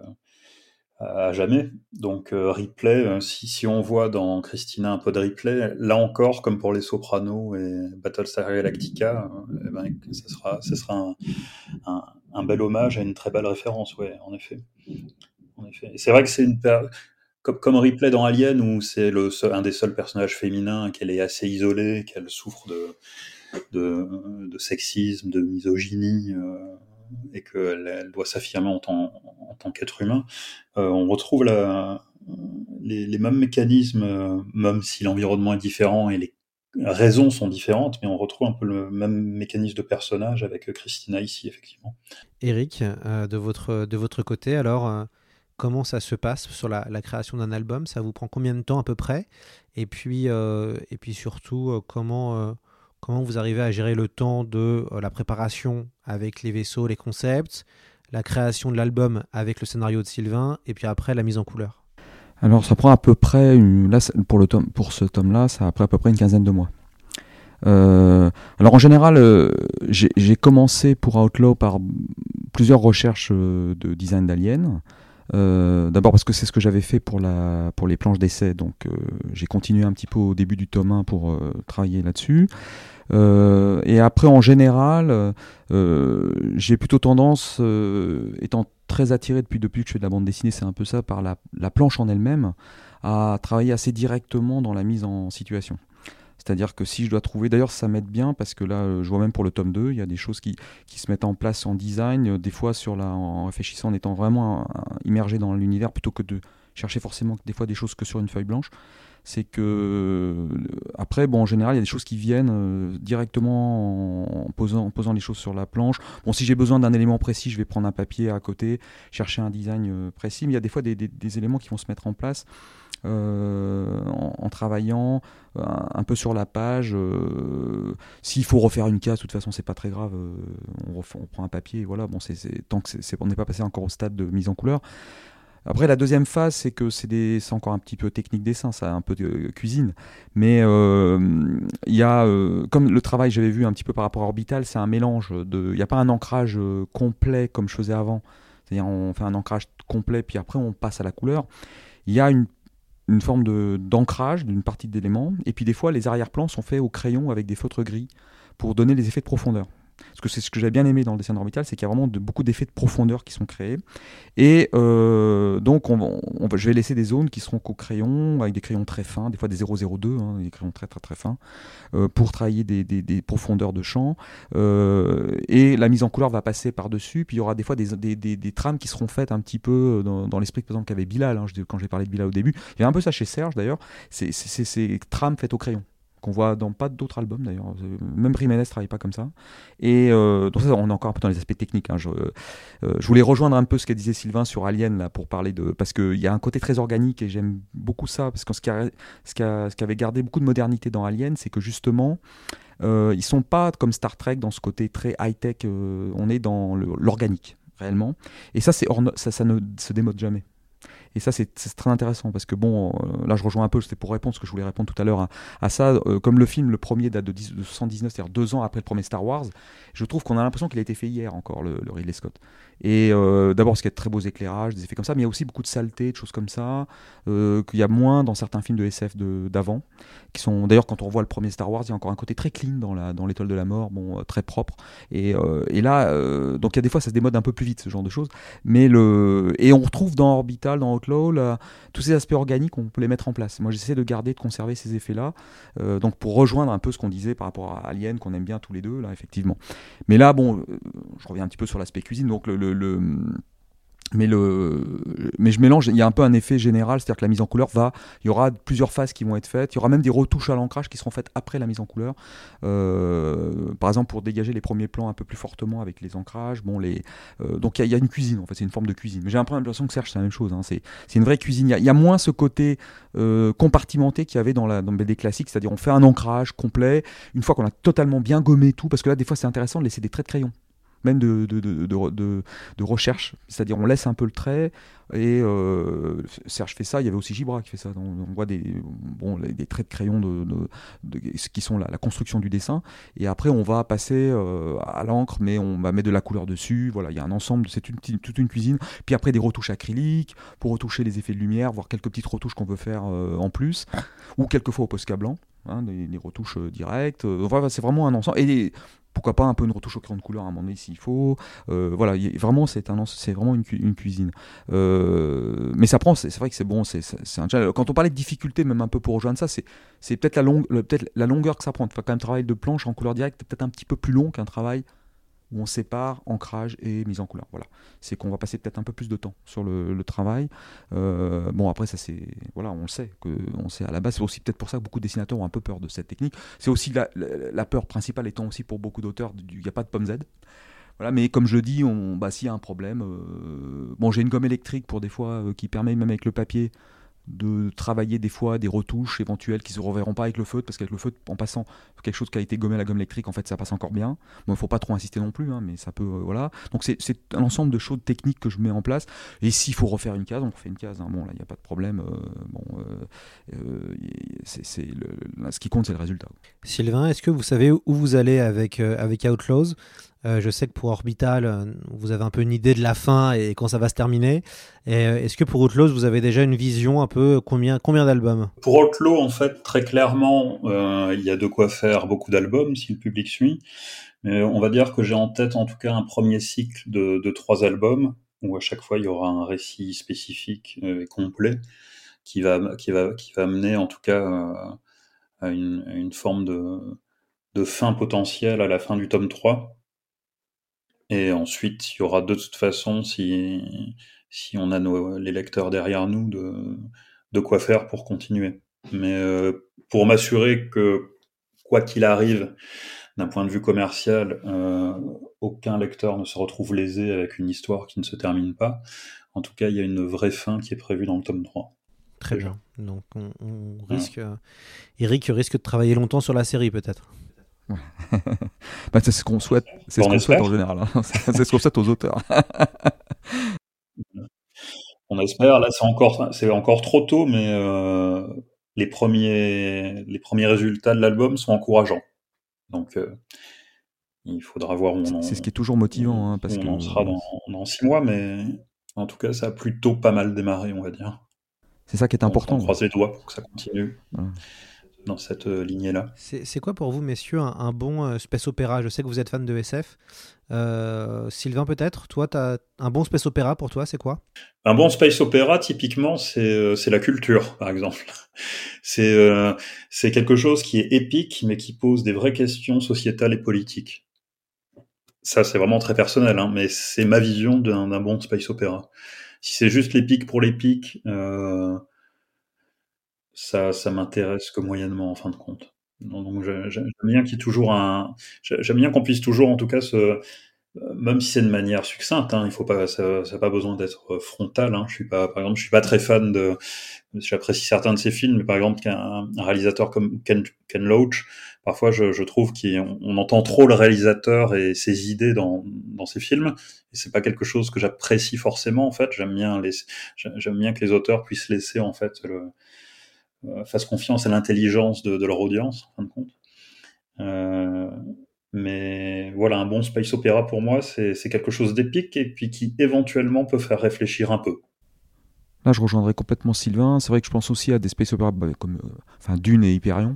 à jamais. Donc replay, euh, si, on voit dans Christina un peu de replay, là encore, comme pour les Sopranos et Battlestar Galactica, euh, eh ben, ça sera, un, bel hommage à une très belle référence, ouais, en effet. En effet. Et c'est vrai que c'est une comme, comme replay dans Alien où c'est le un des seuls personnages féminins qu'elle est assez isolée, qu'elle souffre de, de, sexisme, de misogynie. Euh, et qu'elle elle doit s'affirmer en tant, en tant qu'être humain, euh, on retrouve les, mêmes mécanismes, euh, même si l'environnement est différent et les raisons sont différentes, mais on retrouve un peu le même mécanisme de personnage avec Christina ici, effectivement. Eric, de, votre, de votre côté, alors, comment ça se passe sur la, création d'un album Ça vous prend combien de temps à peu près? Et puis, euh, et puis surtout, comment comment vous arrivez à gérer le temps de euh, la préparation avec les vaisseaux, les concepts, la création de l'album avec le scénario de Sylvain, et puis après la mise en couleur? Alors ça prend à peu près, une, là, pour, le tome, pour ce tome-là, ça prend à peu près une quinzaine de mois. Euh, alors en général, euh, j'ai commencé pour Outlaw par plusieurs recherches euh, de design d'aliens. Euh, D'abord parce que c'est ce que j'avais fait pour, les planches d'essai, donc euh, j'ai continué un petit peu au début du tome 1 pour euh, travailler là-dessus. Et après, en général, j'ai plutôt tendance, étant très attiré depuis, depuis que je fais de la bande dessinée, c'est un peu ça, par la planche en elle-même, à travailler assez directement dans la mise en situation. C'est-à-dire que si je dois trouver, d'ailleurs ça m'aide bien parce que là je vois même pour le tome 2, il y a des choses qui, qui se mettent en place en design, des fois sur la, en réfléchissant, en étant vraiment immergé dans l'univers plutôt que de chercher forcément des fois des choses que sur une feuille blanche c'est que euh, après, bon, en général, il y a des choses qui viennent euh, directement en, posant, en posant les choses sur la planche. Bon, si j'ai besoin d'un élément précis, je vais prendre un papier à côté, chercher un design euh, précis. Mais il y a des fois des éléments qui vont se mettre en place. Euh, en, travaillant un, un, peu sur la page. Euh, S'il faut refaire une case, de toute façon, c'est pas très grave. On, prend un papier, voilà. Bon, c'est tant que c'est on n'est pas passé encore au stade de mise en couleur. Après, la deuxième phase, c'est que c'est encore un petit peu technique dessin, ça, un peu de cuisine. Mais il euh, y a, euh, comme le travail j'avais vu un petit peu par rapport à Orbital, c'est un mélange. Il n'y a pas un ancrage euh, complet comme je faisais avant. C'est-à-dire, on fait un ancrage complet, puis après, on passe à la couleur. Il y a une, une forme d'ancrage d'une partie d'éléments. Et puis, des fois, les arrière-plans sont faits au crayon avec des feutres gris pour donner les effets de profondeur. Parce que c'est ce que j'ai bien aimé dans le dessin d'Orbital, c'est qu'il y a vraiment de, beaucoup d'effets de profondeur qui sont créés. Et euh, donc, on, on, je vais laisser des zones qui seront qu'au crayon, avec des crayons très fins, des fois des 002, hein, des crayons très très très fins, euh, pour travailler des, profondeurs de champ. Euh, et la mise en couleur va passer par-dessus. Puis il y aura des fois des, trames qui seront faites un petit peu dans, l'esprit, par exemple, qu'avait Bilal, hein, quand j'ai parlé de Bilal au début. Il y a un peu ça chez Serge d'ailleurs, c'est ces trames faites au crayon qu'on voit dans pas d'autres albums d'ailleurs. Même Jiménez travaille pas comme ça. Et euh, donc ça, on est encore un peu dans les aspects techniques. Hein. Je, euh, je, voulais rejoindre un peu ce que disait Sylvain sur Alien là pour parler de parce qu'il y a un côté très organique et j'aime beaucoup ça parce que ce qui, a, ce, qui a, ce avait gardé beaucoup de modernité dans Alien, c'est que justement euh, ils sont pas comme Star Trek dans ce côté très high tech. Euh, on est dans l'organique réellement. Et ça, c'est ça, ça ne se démode jamais. Et ça, c'est très intéressant parce que, bon, euh, là, je rejoins un peu, c'était pour répondre ce que je voulais répondre tout à l'heure à, ça. Euh, comme le film, le premier date de, 10, de 79, c'est-à-dire deux ans après le premier Star Wars, je trouve qu'on a l'impression qu'il a été fait hier encore, le, le Ridley Scott. Et euh, d'abord, parce qu'il y a de très beaux éclairages, des effets comme ça, mais il y a aussi beaucoup de saleté, de choses comme ça, euh, qu'il y a moins dans certains films de SF d'avant. Qui sont d'ailleurs, quand on voit le premier Star Wars, il y a encore un côté très clean dans la dans l'étoile de la mort, bon, euh, très propre. Et, et là, donc il y a des fois, ça se démode un peu plus vite, ce genre de choses. Mais le et on retrouve dans Orbital, dans Outlaw, là, tous ces aspects organiques, on peut les mettre en place. Moi, j'essaie de garder, de conserver ces effets-là. Donc pour rejoindre un peu ce qu'on disait par rapport à Alien, qu'on aime bien tous les deux, là, effectivement. Mais là, bon, je reviens un petit peu sur l'aspect cuisine. Donc le, mais le mais je mélange il y a un peu un effet général c'est à dire que la mise en couleur va il y aura plusieurs phases qui vont être faites. Il y aura même des retouches à l'ancrage qui seront faites après la mise en couleur. Euh, par exemple pour dégager les premiers plans un peu plus fortement avec les ancrages bon les euh, donc il y, a une cuisine en fait c'est une forme de cuisine. Mais j'ai un peu l'impression que Serge c'est la même chose hein, c'est une vraie cuisine. Il y, a moins ce côté euh, compartimenté qu'il y avait dans la BD classique c'est à dire on fait un ancrage complet. Une fois qu'on a totalement bien gommé tout parce que là des fois c'est intéressant de laisser des traits de crayon même de, de, de, recherche. C'est-à-dire, on laisse un peu le trait. Et euh, Serge fait ça, il y avait aussi Gibra qui fait ça. On, voit des, bon, traits de crayon de, qui sont la, la, construction du dessin. Et après, on va passer euh, à l'encre, mais on va mettre de la couleur dessus. Voilà, il y a un ensemble, c'est une, toute une cuisine. Puis après, des retouches acryliques pour retoucher les effets de lumière, voir quelques petites retouches qu'on veut faire euh, en plus. Ou quelquefois au Posca blanc. Hein, des, retouches directes. Enfin, c'est vraiment un ensemble. Et pourquoi pas un peu une retouche au crayon de couleur à un moment donné s'il faut. Euh, voilà, vraiment c'est un, c'est vraiment une, cuisine. Euh, mais ça prend, c'est vrai que c'est bon, c'est un Quand on parlait de difficulté, même un peu pour rejoindre ça, c'est peut-être la, longue, peut la longueur que ça prend. Enfin, quand même travail de planche en couleur directe, peut-être un petit peu plus long qu'un travail où on sépare ancrage et mise en couleur. Voilà, c'est qu'on va passer peut-être un peu plus de temps sur le, travail. Euh, bon, après ça c'est, voilà, on le sait, que on sait à la base. C'est aussi peut-être pour ça que beaucoup de dessinateurs ont un peu peur de cette technique. C'est aussi la, peur principale étant aussi pour beaucoup d'auteurs, il n'y a pas de pomme Z. Voilà, mais comme je dis, on, bah, s'il y a un problème, euh, bon, j'ai une gomme électrique pour des fois euh, qui permet même avec le papier de travailler des fois des retouches éventuelles qui se reverront pas avec le feutre parce qu'avec le feutre en passant quelque chose qui a été gommé à la gomme électrique en fait ça passe encore bien. Bon il faut pas trop insister non plus hein, mais ça peut euh, voilà. Donc c'est un ensemble de choses techniques que je mets en place. Et s'il faut refaire une case on refait une case hein. bon là il n'y a pas de problème euh, bon euh, ce qui compte c'est le résultat. Sylvain est-ce que vous savez où vous allez avec avec Outlaws? Euh, je sais que pour Orbital, euh, vous avez un peu une idée de la fin et quand ça va se terminer. Euh, est-ce que pour Outlaws, vous avez déjà une vision un peu combien, combien d'albums? Pour Outlaw, en fait, très clairement, il y a de quoi faire beaucoup d'albums si le public suit. Mais on va dire que j'ai en tête en tout cas un premier cycle de, trois albums où à chaque fois il y aura un récit spécifique et complet qui va, qui, va, qui va mener en tout cas à une, une forme de, de fin potentielle à la fin du tome 3 et ensuite, il y aura de toute façon, si, si on a nos, les lecteurs derrière nous, de, de quoi faire pour continuer. Mais euh, pour m'assurer que, quoi qu'il arrive, d'un point de vue commercial, euh, aucun lecteur ne se retrouve lésé avec une histoire qui ne se termine pas. En tout cas, il y a une vraie fin qui est prévue dans le tome 3. Très bien. Donc, on, on risque. Eric risque de travailler longtemps sur la série, peut-être. bah, c'est ce qu'on souhaite, c'est ce qu'on souhaite en général. Hein. c'est ce qu'on souhaite aux auteurs. on espère. Là, c'est encore, c'est encore trop tôt, mais euh, les premiers, les premiers résultats de l'album sont encourageants. Donc, euh, il faudra voir C'est ce qui est toujours motivant, hein, parce on sera dans, dans, six mois, mais en tout cas, ça a plutôt pas mal démarré, on va dire. C'est ça qui est important. On croise les doigts pour que ça continue dans cette euh, lignée-là. C'est quoi pour vous, messieurs, un, bon euh, space opéra? Je sais que vous êtes fan de SF. Euh, Sylvain, peut-être? Toi, as un bon space opéra pour toi, c'est quoi? Un bon space opéra, typiquement, c'est la culture, par exemple. C'est quelque chose qui est épique, mais qui pose des vraies questions sociétales et politiques. Ça, c'est vraiment très personnel, hein, mais c'est ma vision d'un bon space opéra. Si c'est juste l'épique pour l'épique, euh, ça, ça m'intéresse que moyennement en fin de compte. Donc j'aime bien qu'il y ait toujours un, j'aime bien qu'on puisse toujours en tout cas se, même si c'est de manière succincte, hein, il faut pas, ça n'a pas besoin d'être frontal. Hein. Je suis pas, par exemple, je suis pas très fan de, j'apprécie certains de ses films, mais par exemple qu'un un réalisateur comme Ken, Loach, parfois je, trouve qu'on on entend trop le réalisateur et ses idées dans, dans ses films, et c'est pas quelque chose que j'apprécie forcément en fait. J'aime bien les, j'aime bien que les auteurs puissent laisser en fait le, euh, fassent confiance à l'intelligence de, leur audience, en fin de compte. Euh, mais voilà, un bon space opéra pour moi, c'est quelque chose d'épique et puis qui éventuellement peut faire réfléchir un peu. Là, je rejoindrai complètement Sylvain. C'est vrai que je pense aussi à des space opéras bah, comme euh, enfin, Dune et Hyperion,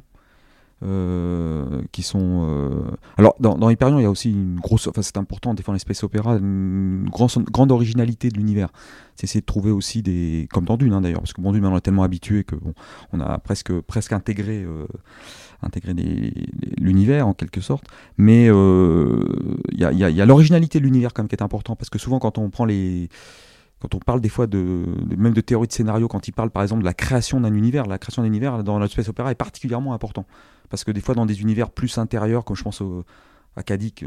euh, qui sont. Euh... Alors, dans, Hyperion, il y a aussi une grosse. Enfin, c'est important, des fois, les space opéra, une grande, grande originalité de l'univers. C'est essayer de trouver aussi des. Comme dans Dune, hein, d'ailleurs, parce que bon, Dune, on est tellement habitué que bon, on a presque, presque intégré. Euh, intégré l'univers en quelque sorte mais euh, il y a, l'originalité de l'univers quand même qui est important parce que souvent quand on prend les quand on parle des fois de, même de théorie de scénario, quand il parle par exemple de la création d'un univers, la création d'un univers dans notre space opéra est particulièrement important. Parce que des fois, dans des univers plus intérieurs, comme je pense à Kadik,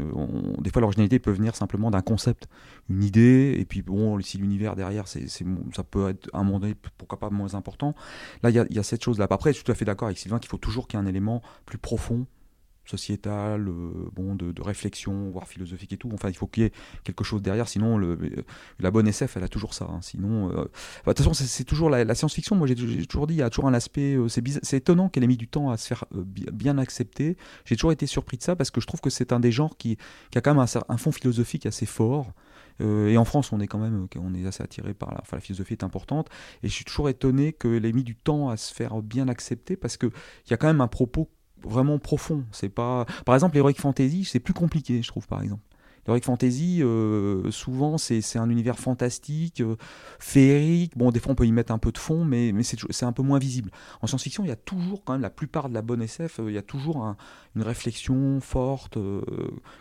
des fois l'originalité peut venir simplement d'un concept, une idée, et puis bon, si l'univers derrière, ça peut être un moment donné, pourquoi pas moins important. Là, il y a, cette chose-là. Après, je suis tout à fait d'accord avec Sylvain qu'il faut toujours qu'il y ait un élément plus profond sociétale, bon, de, réflexion, voire philosophique et tout. Enfin, il faut qu'il y ait quelque chose derrière, sinon la bonne SF, elle a toujours ça. Hein. Sinon, de toute façon, c'est toujours la, science-fiction. Moi, j'ai toujours dit, il y a toujours un aspect. c'est étonnant qu'elle ait mis du temps à se faire bien accepter. J'ai toujours été surpris de ça parce que je trouve que c'est un des genres qui, a quand même un, fond philosophique assez fort. Euh, et en France, on est quand même on est assez attiré par la, la philosophie est importante. Et je suis toujours étonné qu'elle ait mis du temps à se faire bien accepter parce qu'il y a quand même un propos vraiment profond. C'est pas, par exemple, l'heroic fantasy, c'est plus compliqué, je trouve, par exemple. L'heroic fantasy, euh, souvent, c'est un univers fantastique, euh, féerique. Bon, des fois, on peut y mettre un peu de fond, mais, mais c'est un peu moins visible. En science-fiction, il y a toujours, quand même, la plupart de la bonne SF, euh, il y a toujours une réflexion forte,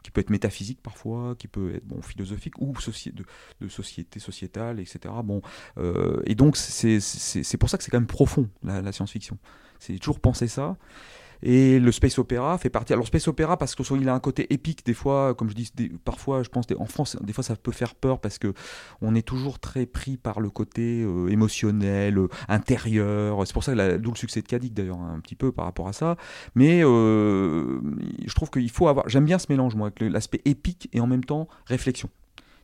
qui peut être métaphysique parfois, qui peut être bon, philosophique ou de, de, société sociétale, etc. Bon, et donc, c'est pour ça que c'est quand même profond, la, la science-fiction. C'est toujours penser ça. Et le space opéra fait partie. Alors space opéra parce que il a un côté épique des fois, comme je dis, parfois je pense en France des fois ça peut faire peur parce que on est toujours très pris par le côté euh, émotionnel, euh, intérieur. C'est pour ça d'où le succès de Kadik d'ailleurs un petit peu par rapport à ça. Mais euh, je trouve qu'il faut avoir. J'aime bien ce mélange moi, l'aspect épique et en même temps réflexion.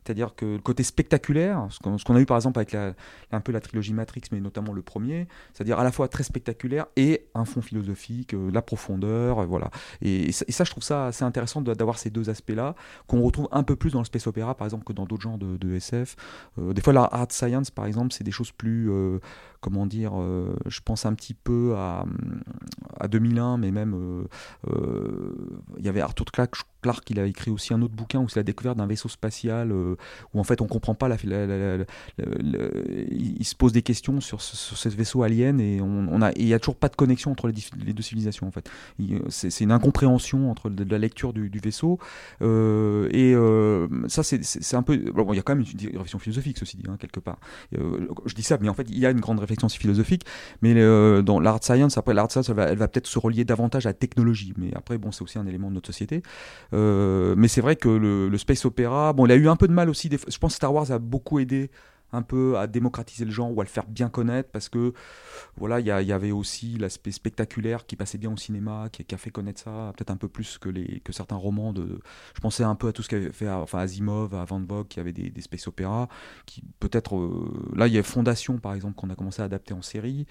C'est-à-dire que le côté spectaculaire, ce qu'on a eu par exemple avec la, un peu la trilogie Matrix, mais notamment le premier, c'est-à-dire à la fois très spectaculaire et un fond philosophique, euh, la profondeur, euh, voilà. Et, ça, je trouve ça assez intéressant d'avoir ces deux aspects-là, qu'on retrouve un peu plus dans le space opéra, par exemple, que dans d'autres genres de, SF. Euh, des fois, la art science, par exemple, c'est des choses plus comment dire, je pense un petit peu à, à 2001, mais même il y avait Arthur Clarke, Clark, il a écrit aussi un autre bouquin où c'est la découverte d'un vaisseau spatial où en fait on comprend pas la, il se pose des questions sur ce, sur vaisseau alien et on, a il y a toujours pas de connexion entre les, deux civilisations en fait c'est une incompréhension entre la lecture du, vaisseau et ça c'est un peu il y a quand même une réflexion philosophique ceci dit hein, quelque part je dis ça mais en fait il y a une grande réflexion philosophique, mais euh, dans l'art science, après l'art science, elle va, peut-être se relier davantage à la technologie, mais après, bon, c'est aussi un élément de notre société. Euh, mais c'est vrai que le, le, space opéra, bon, il a eu un peu de mal aussi. je pense que Star Wars a beaucoup aidé un peu à démocratiser le genre ou à le faire bien connaître parce que voilà il y, avait aussi l'aspect spectaculaire qui passait bien au cinéma qui, a fait connaître ça peut-être un peu plus que les que certains romans de je pensais un peu à tout ce qu'avait fait enfin Asimov à Van Vogt qui avait des, space opéras qui peut-être euh, là il y a Fondation par exemple qu'on a commencé à adapter en série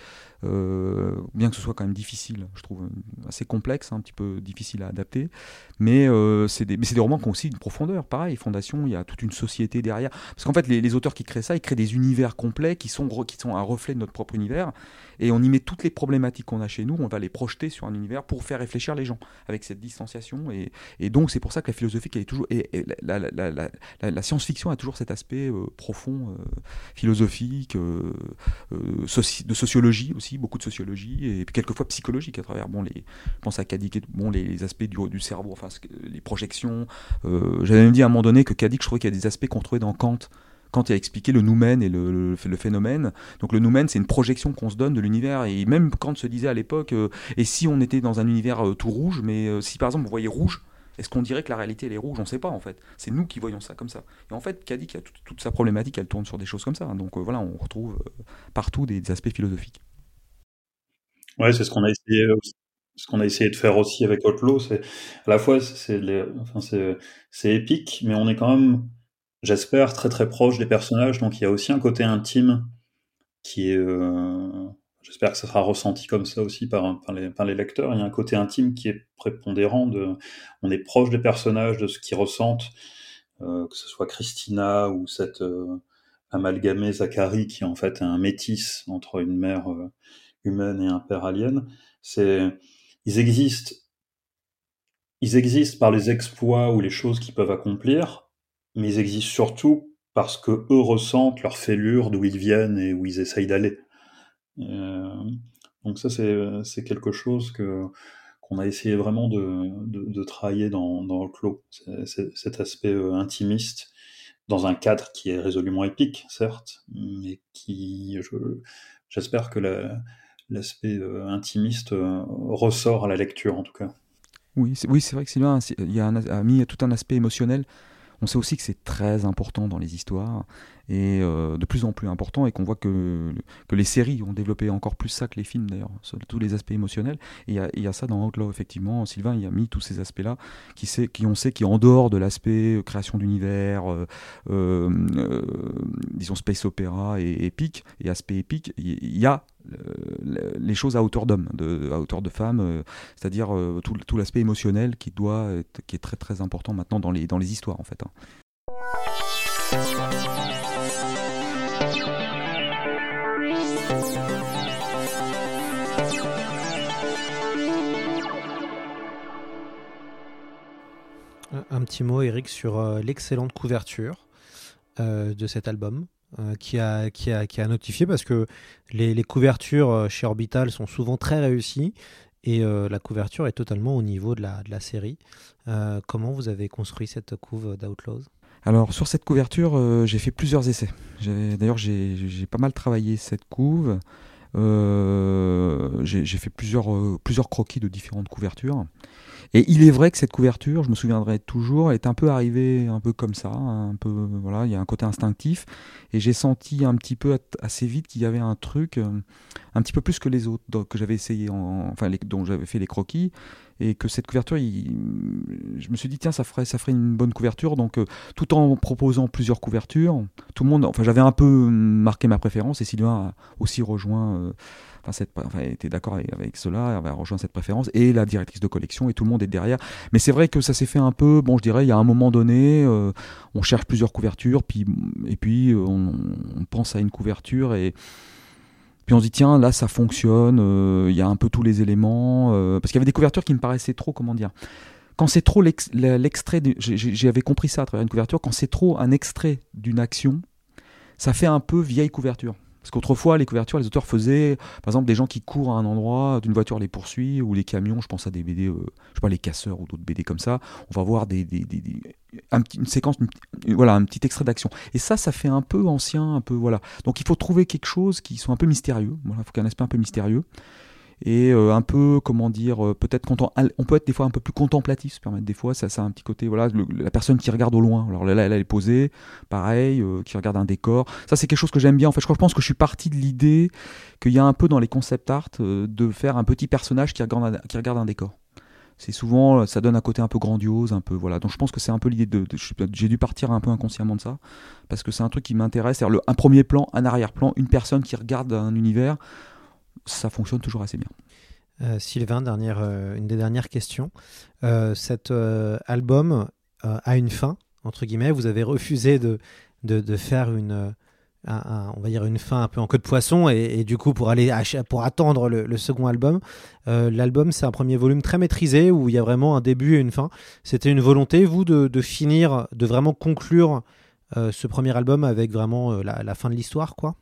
euh, bien que ce soit quand même difficile je trouve assez complexe un petit peu difficile à adapter mais euh, c'est des, des romans qui ont aussi une profondeur. Pareil Fondation il y a toute une société derrière. Parce qu'en fait les, les auteurs qui créent ça ils des univers complets qui sont, qui sont un reflet de notre propre univers. Et on y met toutes les problématiques qu'on a chez nous, on va les projeter sur un univers pour faire réfléchir les gens avec cette distanciation. Et, et donc, c'est pour ça que la philosophie, est toujours, et, la, la, science-fiction a toujours cet aspect euh, profond, euh, philosophique, euh, de sociologie aussi, beaucoup de sociologie, et puis quelquefois psychologique à travers, bon, les, je pense à Kadik, bon, les, aspects du, du cerveau, enfin, les projections. J'avais même dit à un moment donné que Kadik, je crois qu'il y a des aspects qu'on trouvait dans Kant il a expliqué le noumen et le, phénomène. Donc le noumen, c'est une projection qu'on se donne de l'univers. Et même Kant se disait à l'époque, euh, et si on était dans un univers euh, tout rouge, mais euh, si par exemple on voyait rouge, est-ce qu'on dirait que la réalité elle est rouge? On ne sait pas en fait. C'est nous qui voyons ça comme ça. Et en fait, Kadik a toute sa problématique, elle tourne sur des choses comme ça. Donc voilà, on retrouve partout des, aspects philosophiques. Ouais, c'est ce qu'on a essayé. Ce qu'on a essayé de faire aussi avec Outlaw, c'est à la fois c'est épique, mais on est quand même j'espère, très très proche des personnages. Donc il y a aussi un côté intime qui est. Euh, j'espère que ça sera ressenti comme ça aussi par, les, lecteurs. Il y a un côté intime qui est prépondérant. De, on est proche des personnages, de ce qu'ils ressentent, euh, que ce soit Christina ou cette euh, amalgamée Zachary qui en fait est un métis entre une mère humaine et un père alien. C'est, ils existent. Ils existent par les exploits ou les choses qu'ils peuvent accomplir, mais ils existent surtout parce que eux ressentent leur fêlure, d'où ils viennent et où ils essayent d'aller. Euh, donc ça, c'est quelque chose que qu'on a essayé vraiment de, de, travailler dans, dans le clos, cet aspect euh, intimiste, dans un cadre qui est résolument épique, certes, mais qui, j'espère que l'aspect euh, intimiste ressort à la lecture, en tout cas. Oui, c'est oui, vrai que Sylvain il y a, a mis tout un aspect émotionnel On sait aussi que c'est très important dans les histoires et de plus en plus important et qu'on voit que, que les séries ont développé encore plus ça que les films d'ailleurs, tous les aspects émotionnels. Et il y, a ça dans Outlaw, effectivement. Sylvain, il a mis tous ces aspects-là qui, sait, qui on sait qui en dehors de l'aspect création d'univers, disons space opéra et épique, et aspect épique, il y a les choses à hauteur d'homme, à hauteur de femme, euh, c'est-à-dire euh, tout, tout l'aspect émotionnel qui doit qui est très très important maintenant dans les, dans les histoires en fait. Hein. Un petit mot, Eric, sur euh, l'excellente couverture de cet album. Euh, qui, a, qui, a, qui, a, notifié parce que les, les, couvertures euh, chez Orbital sont souvent très réussies et euh, la couverture est totalement au niveau de la, de la série. comment vous avez construit cette couve d'Outlaws? Alors sur cette couverture, j'ai fait plusieurs essais. D'ailleurs, j'ai pas mal travaillé cette couve. j'ai fait plusieurs, plusieurs croquis de différentes couvertures. Et il est vrai que cette couverture, je me souviendrai toujours, est un peu arrivée un peu comme ça, un peu voilà, il y a un côté instinctif, et j'ai senti un petit peu assez vite qu'il y avait un truc, euh, un petit peu plus que les autres que j'avais essayé, en, enfin dont j'avais fait les croquis, et que cette couverture, je me suis dit tiens ça ferait ça ferait une bonne couverture, donc euh, tout en proposant plusieurs couvertures, tout le monde, enfin j'avais un peu marqué ma préférence, et Sylvain a aussi rejoint. Euh, cette, était d'accord avec, cela, avait rejoint cette préférence, et la directrice de collection, et tout le monde est derrière. Mais c'est vrai que ça s'est fait un peu, bon, je dirais, il y a un moment donné, euh, on cherche plusieurs couvertures, puis, et puis euh, on, pense à une couverture, et puis on se dit, tiens, là, ça fonctionne, euh, il y a un peu tous les éléments, parce qu'il y avait des couvertures qui me paraissaient trop, comment dire, quand c'est trop l'extrait, j'avais compris ça à travers une couverture, quand c'est trop un extrait d'une action, ça fait un peu vieille couverture. Parce qu'autrefois, les couvertures, les auteurs faisaient, par exemple, des gens qui courent à un endroit, d'une voiture les poursuit, ou les camions, je pense à des BD, euh, je sais pas, les casseurs ou d'autres BD comme ça, on va voir des, des, une séquence, voilà, un petit extrait d'action. Et ça, ça fait un peu ancien, un peu, voilà. Donc il faut trouver quelque chose qui soit un peu mystérieux, il faut qu'il y un aspect un peu mystérieux et euh, un peu comment dire euh, peut-être on peut être des fois un peu plus contemplatif se permettre. Des fois ça, ça a un petit côté voilà la personne qui regarde au loin. Alors là, elle est posée pareil euh, qui regarde un décor. Ça c'est quelque chose que j'aime bien. En fait je pense que je suis parti de l'idée qu'il y a un peu dans les concept art de faire un petit personnage qui regarde un, qui regarde un décor. C'est souvent ça donne un côté un peu grandiose un peu voilà. Donc je pense que c'est un peu l'idée de, j'ai dû partir un peu inconsciemment de ça parce que c'est un truc qui m'intéresse. C'est un premier plan un arrière-plan une personne qui regarde un univers ça fonctionne toujours assez bien. Euh, Sylvain, dernière, euh, une des dernières questions. Euh, cet album a une fin, entre guillemets. Vous avez refusé de, de, faire une, on va dire une fin un peu en queue de poisson et, du coup pour aller pour attendre le, second album. L'album, c'est un premier volume très maîtrisé où il y a vraiment un début et une fin. C'était une volonté, vous, de, de, finir, de vraiment conclure ce premier album avec vraiment la, la fin de l'histoire, quoi?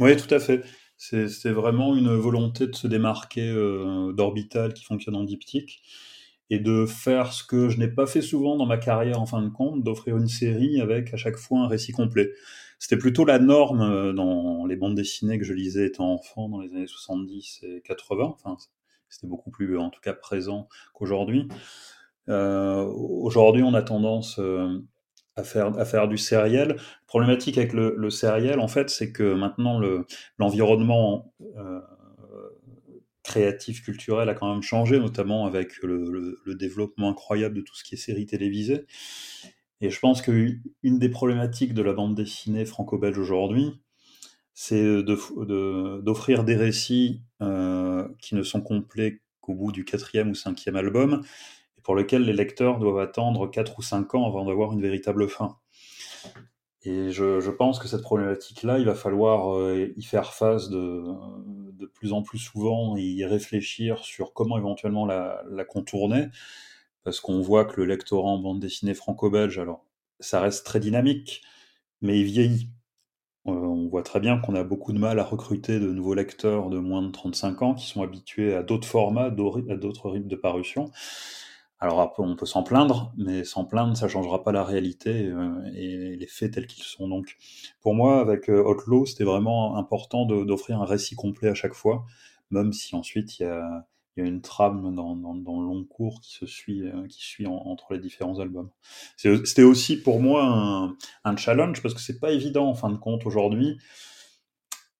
Oui, tout à fait. C'est vraiment une volonté de se démarquer euh, d'Orbital qui fonctionne en diptyque et de faire ce que je n'ai pas fait souvent dans ma carrière en fin de compte, d'offrir une série avec à chaque fois un récit complet. C'était plutôt la norme euh, dans les bandes dessinées que je lisais étant enfant dans les années 70 et 80. Enfin, c'était beaucoup plus en tout cas présent qu'aujourd'hui. Euh, aujourd'hui, on a tendance à faire, du sériel. Problématique avec le, le sériel, en fait, c'est que maintenant l'environnement euh, créatif, culturel a quand même changé, notamment avec le, développement incroyable de tout ce qui est séries télévisées. Et je pense qu'une des problématiques de la bande dessinée franco-belge aujourd'hui, c'est d'offrir de, des récits euh, qui ne sont complets qu'au bout du quatrième ou cinquième album, pour lequel les lecteurs doivent attendre 4 ou 5 ans avant d'avoir une véritable fin. Et je, pense que cette problématique-là, il va falloir euh, y faire face de, plus en plus souvent et y réfléchir sur comment éventuellement la, contourner, parce qu'on voit que le lectorat en bande dessinée franco-belge, alors ça reste très dynamique, mais il vieillit. Euh, on voit très bien qu'on a beaucoup de mal à recruter de nouveaux lecteurs de moins de 35 ans qui sont habitués à d'autres formats, à d'autres rythmes de parution. Alors on peut s'en plaindre, mais s'en plaindre, ça changera pas la réalité euh, et les faits tels qu'ils sont. Donc, pour moi, avec euh, Outlaw, c'était vraiment important d'offrir un récit complet à chaque fois, même si ensuite il y a, une trame dans, le long cours qui se suit, euh, qui suit entre les différents albums. C'était aussi pour moi un, challenge parce que c'est pas évident en fin de compte aujourd'hui,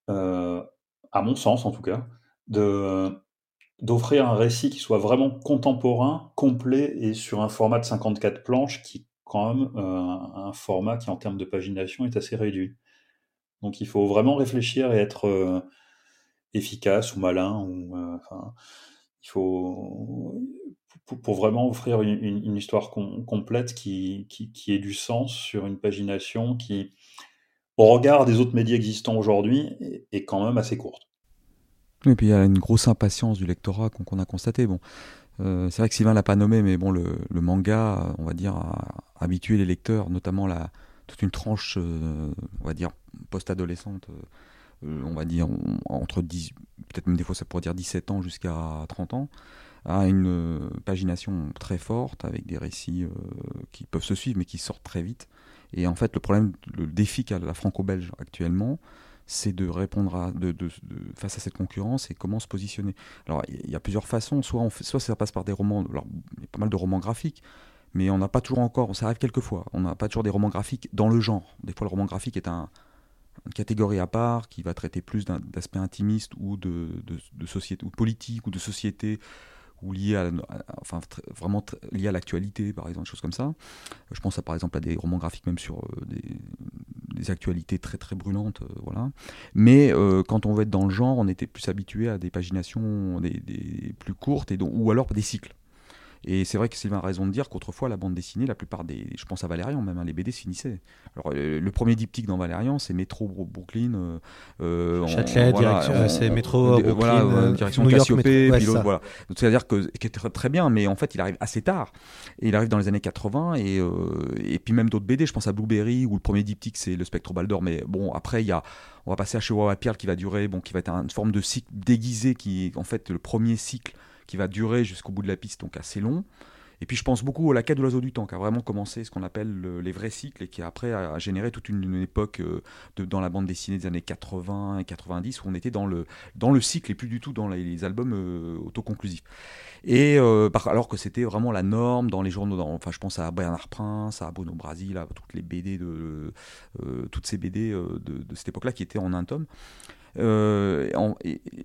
à mon sens en tout cas, de d'offrir un récit qui soit vraiment contemporain, complet et sur un format de 54 planches qui quand même euh, un format qui en termes de pagination est assez réduit. Donc il faut vraiment réfléchir et être euh, efficace ou malin ou enfin il faut pour, vraiment offrir une, histoire complète qui, qui, ait du sens sur une pagination qui, au regard des autres médias existants aujourd'hui, est, quand même assez courte. Et puis il y a une grosse impatience du lectorat qu'on a constaté. Bon, euh, c'est vrai que Sylvain l'a pas nommé, mais bon, le, manga, on va dire, a habitué les lecteurs, notamment la, toute une tranche, euh, on va dire, post-adolescente. Euh, on va dire entre 10, peut-être même des fois ça pourrait dire 17 ans jusqu'à 30 ans, à une pagination très forte avec des récits qui peuvent se suivre mais qui sortent très vite. Et en fait, le problème, le défi qu'a la franco-belge actuellement, c'est de répondre à, de, face à cette concurrence et comment se positionner. Alors, il y, a plusieurs façons. Soit, on soit ça passe par des romans, alors, il y a pas mal de romans graphiques, mais on n'a pas toujours encore, ça arrive quelques fois, on n'a pas toujours des romans graphiques dans le genre. Des fois, le roman graphique est un, une catégorie à part qui va traiter plus d'aspects intimistes ou de, de, société ou politique ou de société ou lié à, enfin vraiment lié à l'actualité par exemple des choses comme ça je pense à, par exemple à des romans graphiques même sur euh, des, actualités très très brûlantes euh, voilà. Mais euh, quand on veut être dans le genre on était plus habitué à des paginations des, plus courtes et donc, ou alors des cycles et c'est vrai que Sylvain a raison de dire qu'autrefois, la bande dessinée, la plupart des. Je pense à Valérian même, hein, les BD se finissaient. Alors, euh, le premier diptyque dans Valérian, c'est Métro Brooklyn. Euh, euh Châtelet, voilà, c'est Métro Brooklyn. Voilà, euh, direction New Cassiopée. voilà. C'est-à-dire que, qui est très, très, bien, mais en fait, il arrive assez tard. Et il arrive dans les années 80, et, et puis même d'autres BD, je pense à Blueberry, où le premier diptyque, c'est le Spectre Baldor. Mais bon, après, il y a on va passer à Chihuahua Pierre qui va durer, bon, qui va être une forme de cycle déguisé qui est en fait le premier cycle qui va durer jusqu'au bout de la piste, donc assez long. Et puis je pense beaucoup à la quête de l'oiseau du temps, qui a vraiment commencé ce qu'on appelle les vrais cycles et qui après a généré toute une, époque euh, dans la bande dessinée des années 80 et 90 où on était dans le, dans le cycle et plus du tout dans les, albums euh, autoconclusifs. Et euh, alors que c'était vraiment la norme dans les journaux, enfin je pense à Bernard Prince, à Bruno Brasil, à toutes les BD de toutes ces BD de, de cette époque-là qui étaient en un tome. Euh,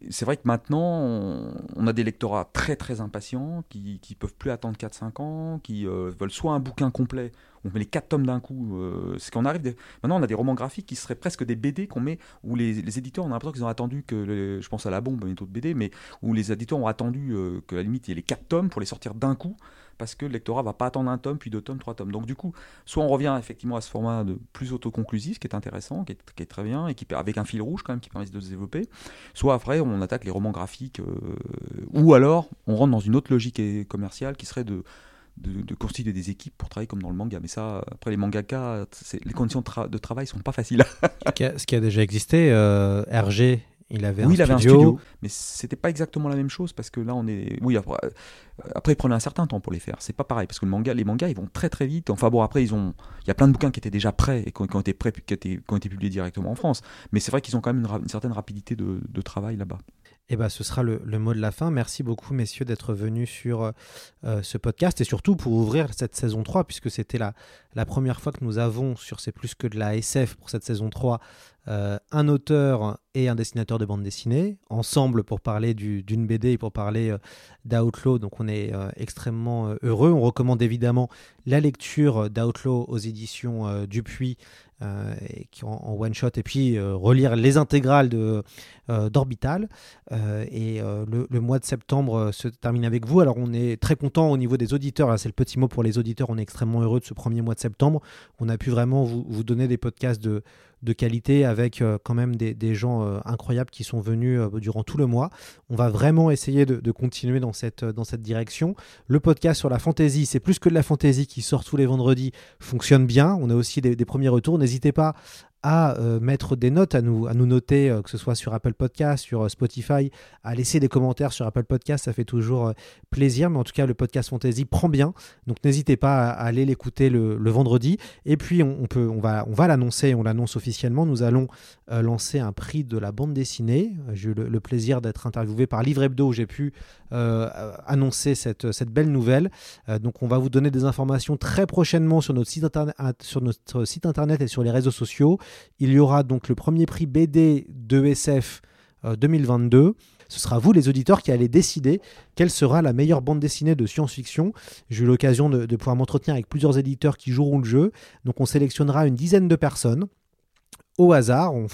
c'est vrai que maintenant, on, a des lectorats très très impatients qui, qui peuvent plus attendre 4-5 ans, qui euh, veulent soit un bouquin complet, on met les 4 tomes d'un coup. Euh, c'est qu'on arrive. Maintenant, on a des romans graphiques qui seraient presque des BD qu'on met, où les, éditeurs, on a l'impression qu'ils ont attendu que, je pense à la bombe, une autre BD, mais où les éditeurs ont attendu que la limite il y ait les 4 tomes pour les sortir d'un coup parce que le lectorat va pas attendre un tome, puis deux tomes, trois tomes. Donc du coup, soit on revient effectivement à ce format de plus autoconclusif, qui est intéressant, qui est, très bien, et qui avec un fil rouge quand même qui permet de se développer, soit après on attaque les romans graphiques, euh, ou alors on rentre dans une autre logique commerciale qui serait de de, constituer des équipes pour travailler comme dans le manga. Mais ça, après les mangaka, les conditions de, travail sont pas faciles. ce, qui a, déjà existé, euh, RG il avait, oui, un, il avait studio. un studio, mais c'était pas exactement la même chose parce que là on est. Oui, après, euh, après il prenait un certain temps pour les faire. C'est pas pareil parce que le manga, les mangas ils vont très très vite. Enfin bon, après ils ont, il y a plein de bouquins qui étaient déjà prêts et qui ont, été prêts, qui, qui ont été publiés directement en France. Mais c'est vrai qu'ils ont quand même une, certaine rapidité de, de travail là-bas. Eh ben, ce sera le, mot de la fin. Merci beaucoup, messieurs, d'être venus sur euh, ce podcast et surtout pour ouvrir cette saison 3, puisque c'était la, première fois que nous avons sur C'est plus que de la SF pour cette saison 3 euh, un auteur et un dessinateur de bande dessinée, ensemble pour parler d'une BD et pour parler euh, d'Outlaw. Donc on est euh, extrêmement heureux. On recommande évidemment la lecture d'Outlaw aux éditions Dupuis qui en, one shot et puis relire les intégrales d'Orbital. et le, le, mois de septembre se termine avec vous. Alors on est très content au niveau des auditeurs. C'est le petit mot pour les auditeurs. On est extrêmement heureux de ce premier mois de septembre. On a pu vraiment vous, vous donner des podcasts de de qualité avec euh, quand même des, gens euh, incroyables qui sont venus euh, durant tout le mois. On va vraiment essayer de, continuer dans cette, dans cette direction. Le podcast sur la fantaisie, c'est plus que de la fantaisie qui sort tous les vendredis, fonctionne bien. On a aussi des, premiers retours. N'hésitez pas à euh, mettre des notes, à nous, à nous noter, euh, que ce soit sur Apple Podcast, sur euh, Spotify, à laisser des commentaires sur Apple Podcast, ça fait toujours plaisir. Mais en tout cas, le podcast Fantasy prend bien, donc n'hésitez pas à, aller l'écouter le, vendredi. Et puis, on, peut, on va, on va l'annoncer, on l'annonce officiellement. Nous allons lancer un prix de la bande dessinée. J'ai eu le, plaisir d'être interviewé par Livre Hebdo où j'ai pu annoncer cette, cette belle nouvelle. Donc, on va vous donner des informations très prochainement sur notre site sur notre site internet et sur les réseaux sociaux. Il y aura donc le premier prix BD de SF euh, 2022. Ce sera vous, les auditeurs, qui allez décider quelle sera la meilleure bande dessinée de science-fiction. J'ai eu l'occasion de, pouvoir m'entretenir avec plusieurs éditeurs qui joueront le jeu. Donc, on sélectionnera une dizaine de personnes au hasard. On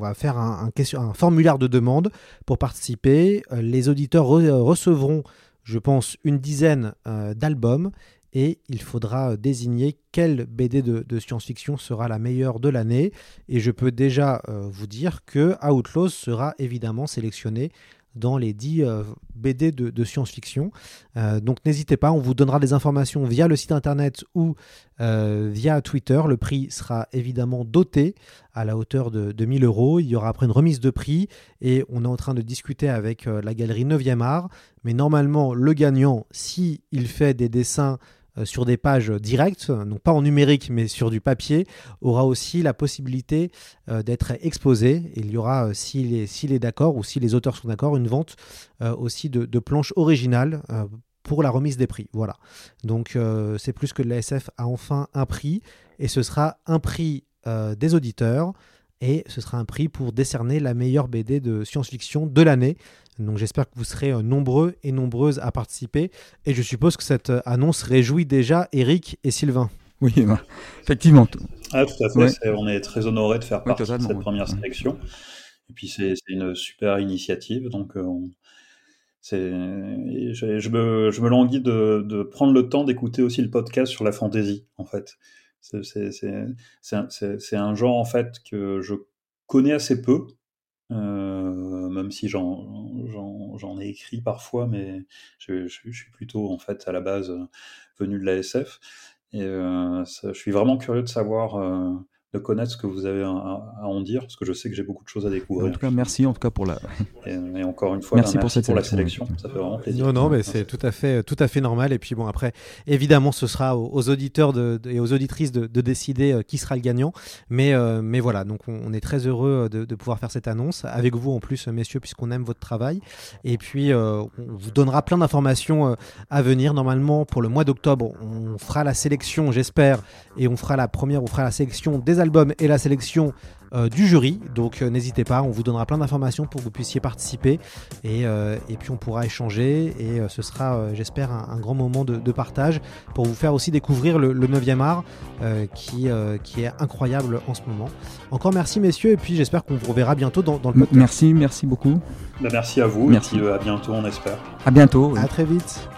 va faire un, formulaire de demande pour participer. Euh, les auditeurs euh, recevront, je pense, une dizaine euh, d'albums et il faudra euh, désigner quelle BD de, science-fiction sera la meilleure de l'année. Et je peux déjà euh, vous dire que Outlaws sera évidemment sélectionné dans les 10 euh, BD de, science-fiction. Donc n'hésitez pas, on vous donnera des informations via le site internet ou via Twitter. Le prix sera évidemment doté à la hauteur de, de 1000 euros. Il y aura après une remise de prix et on est en train de discuter avec la galerie 9e art. Mais normalement, le gagnant, si il fait des dessins sur des pages directes, non pas en numérique mais sur du papier, aura aussi la possibilité euh, d'être exposé. Il y aura, euh, s'il est, d'accord ou si les auteurs sont d'accord, une vente euh, aussi de, planches originales euh, pour la remise des prix. Voilà. Donc euh, c'est plus que de la SF a enfin un prix et ce sera un prix euh, des auditeurs et ce sera un prix pour décerner la meilleure BD de science-fiction de l'année. Donc j'espère que vous serez euh, nombreux et nombreuses à participer et je suppose que cette euh, annonce réjouit déjà Eric et Sylvain. Oui, bah, effectivement. tout- Ah, tout à fait. Ouais. On est très honoré de faire partie de cette ouais. première Ouais. sélection. Et puis c'est une super initiative. Donc euh, on- je, je me, je me languis de, de prendre le temps d'écouter aussi le podcast sur la fantasy en fait. C'est un, genre en fait que je connais assez peu. euh, même si j'en ai écrit parfois, mais je, je- suis plutôt en fait à la base euh, venu de la SF. Et euh, je suis vraiment curieux de savoir, euh, de connaître ce que vous avez à, à en dire, parce que je sais que j'ai beaucoup de choses à En découvrir. tout cas, merci en tout cas pour la. Et, et encore une fois, Merci ben, pour cette la sélection, sélection. Ça fait vraiment plaisir. Non, non, mais c'est tout à fait, tout à fait normal. Et puis bon, après, évidemment, ce sera aux, aux auditeurs de- de- et aux auditrices de, de décider euh, qui sera le gagnant. Mais, euh, mais voilà, donc on, on est très heureux de, de pouvoir faire cette annonce avec vous en plus, messieurs, puisqu'on aime votre travail. Et puis, euh, on vous donnera plein d'informations euh, à venir. Normalement, pour le mois d'octobre, on fera la sélection, j'espère, et on fera la première, on fera la sélection des albums et la sélection euh, du jury. Donc euh, n'hésitez pas, on vous donnera plein d'informations pour que vous puissiez participer et, euh, et puis on pourra échanger et euh, ce sera, euh, j'espère, un, un grand moment de, de partage pour vous faire aussi découvrir le, le 9e art euh, qui, euh, qui est incroyable en ce moment. Encore merci messieurs et puis j'espère qu'on vous reverra bientôt dans, dans le podcast. Merci, merci beaucoup. Ben, merci à vous, Merci. et puis euh, à bientôt, on espère. À bientôt. oui. À très vite.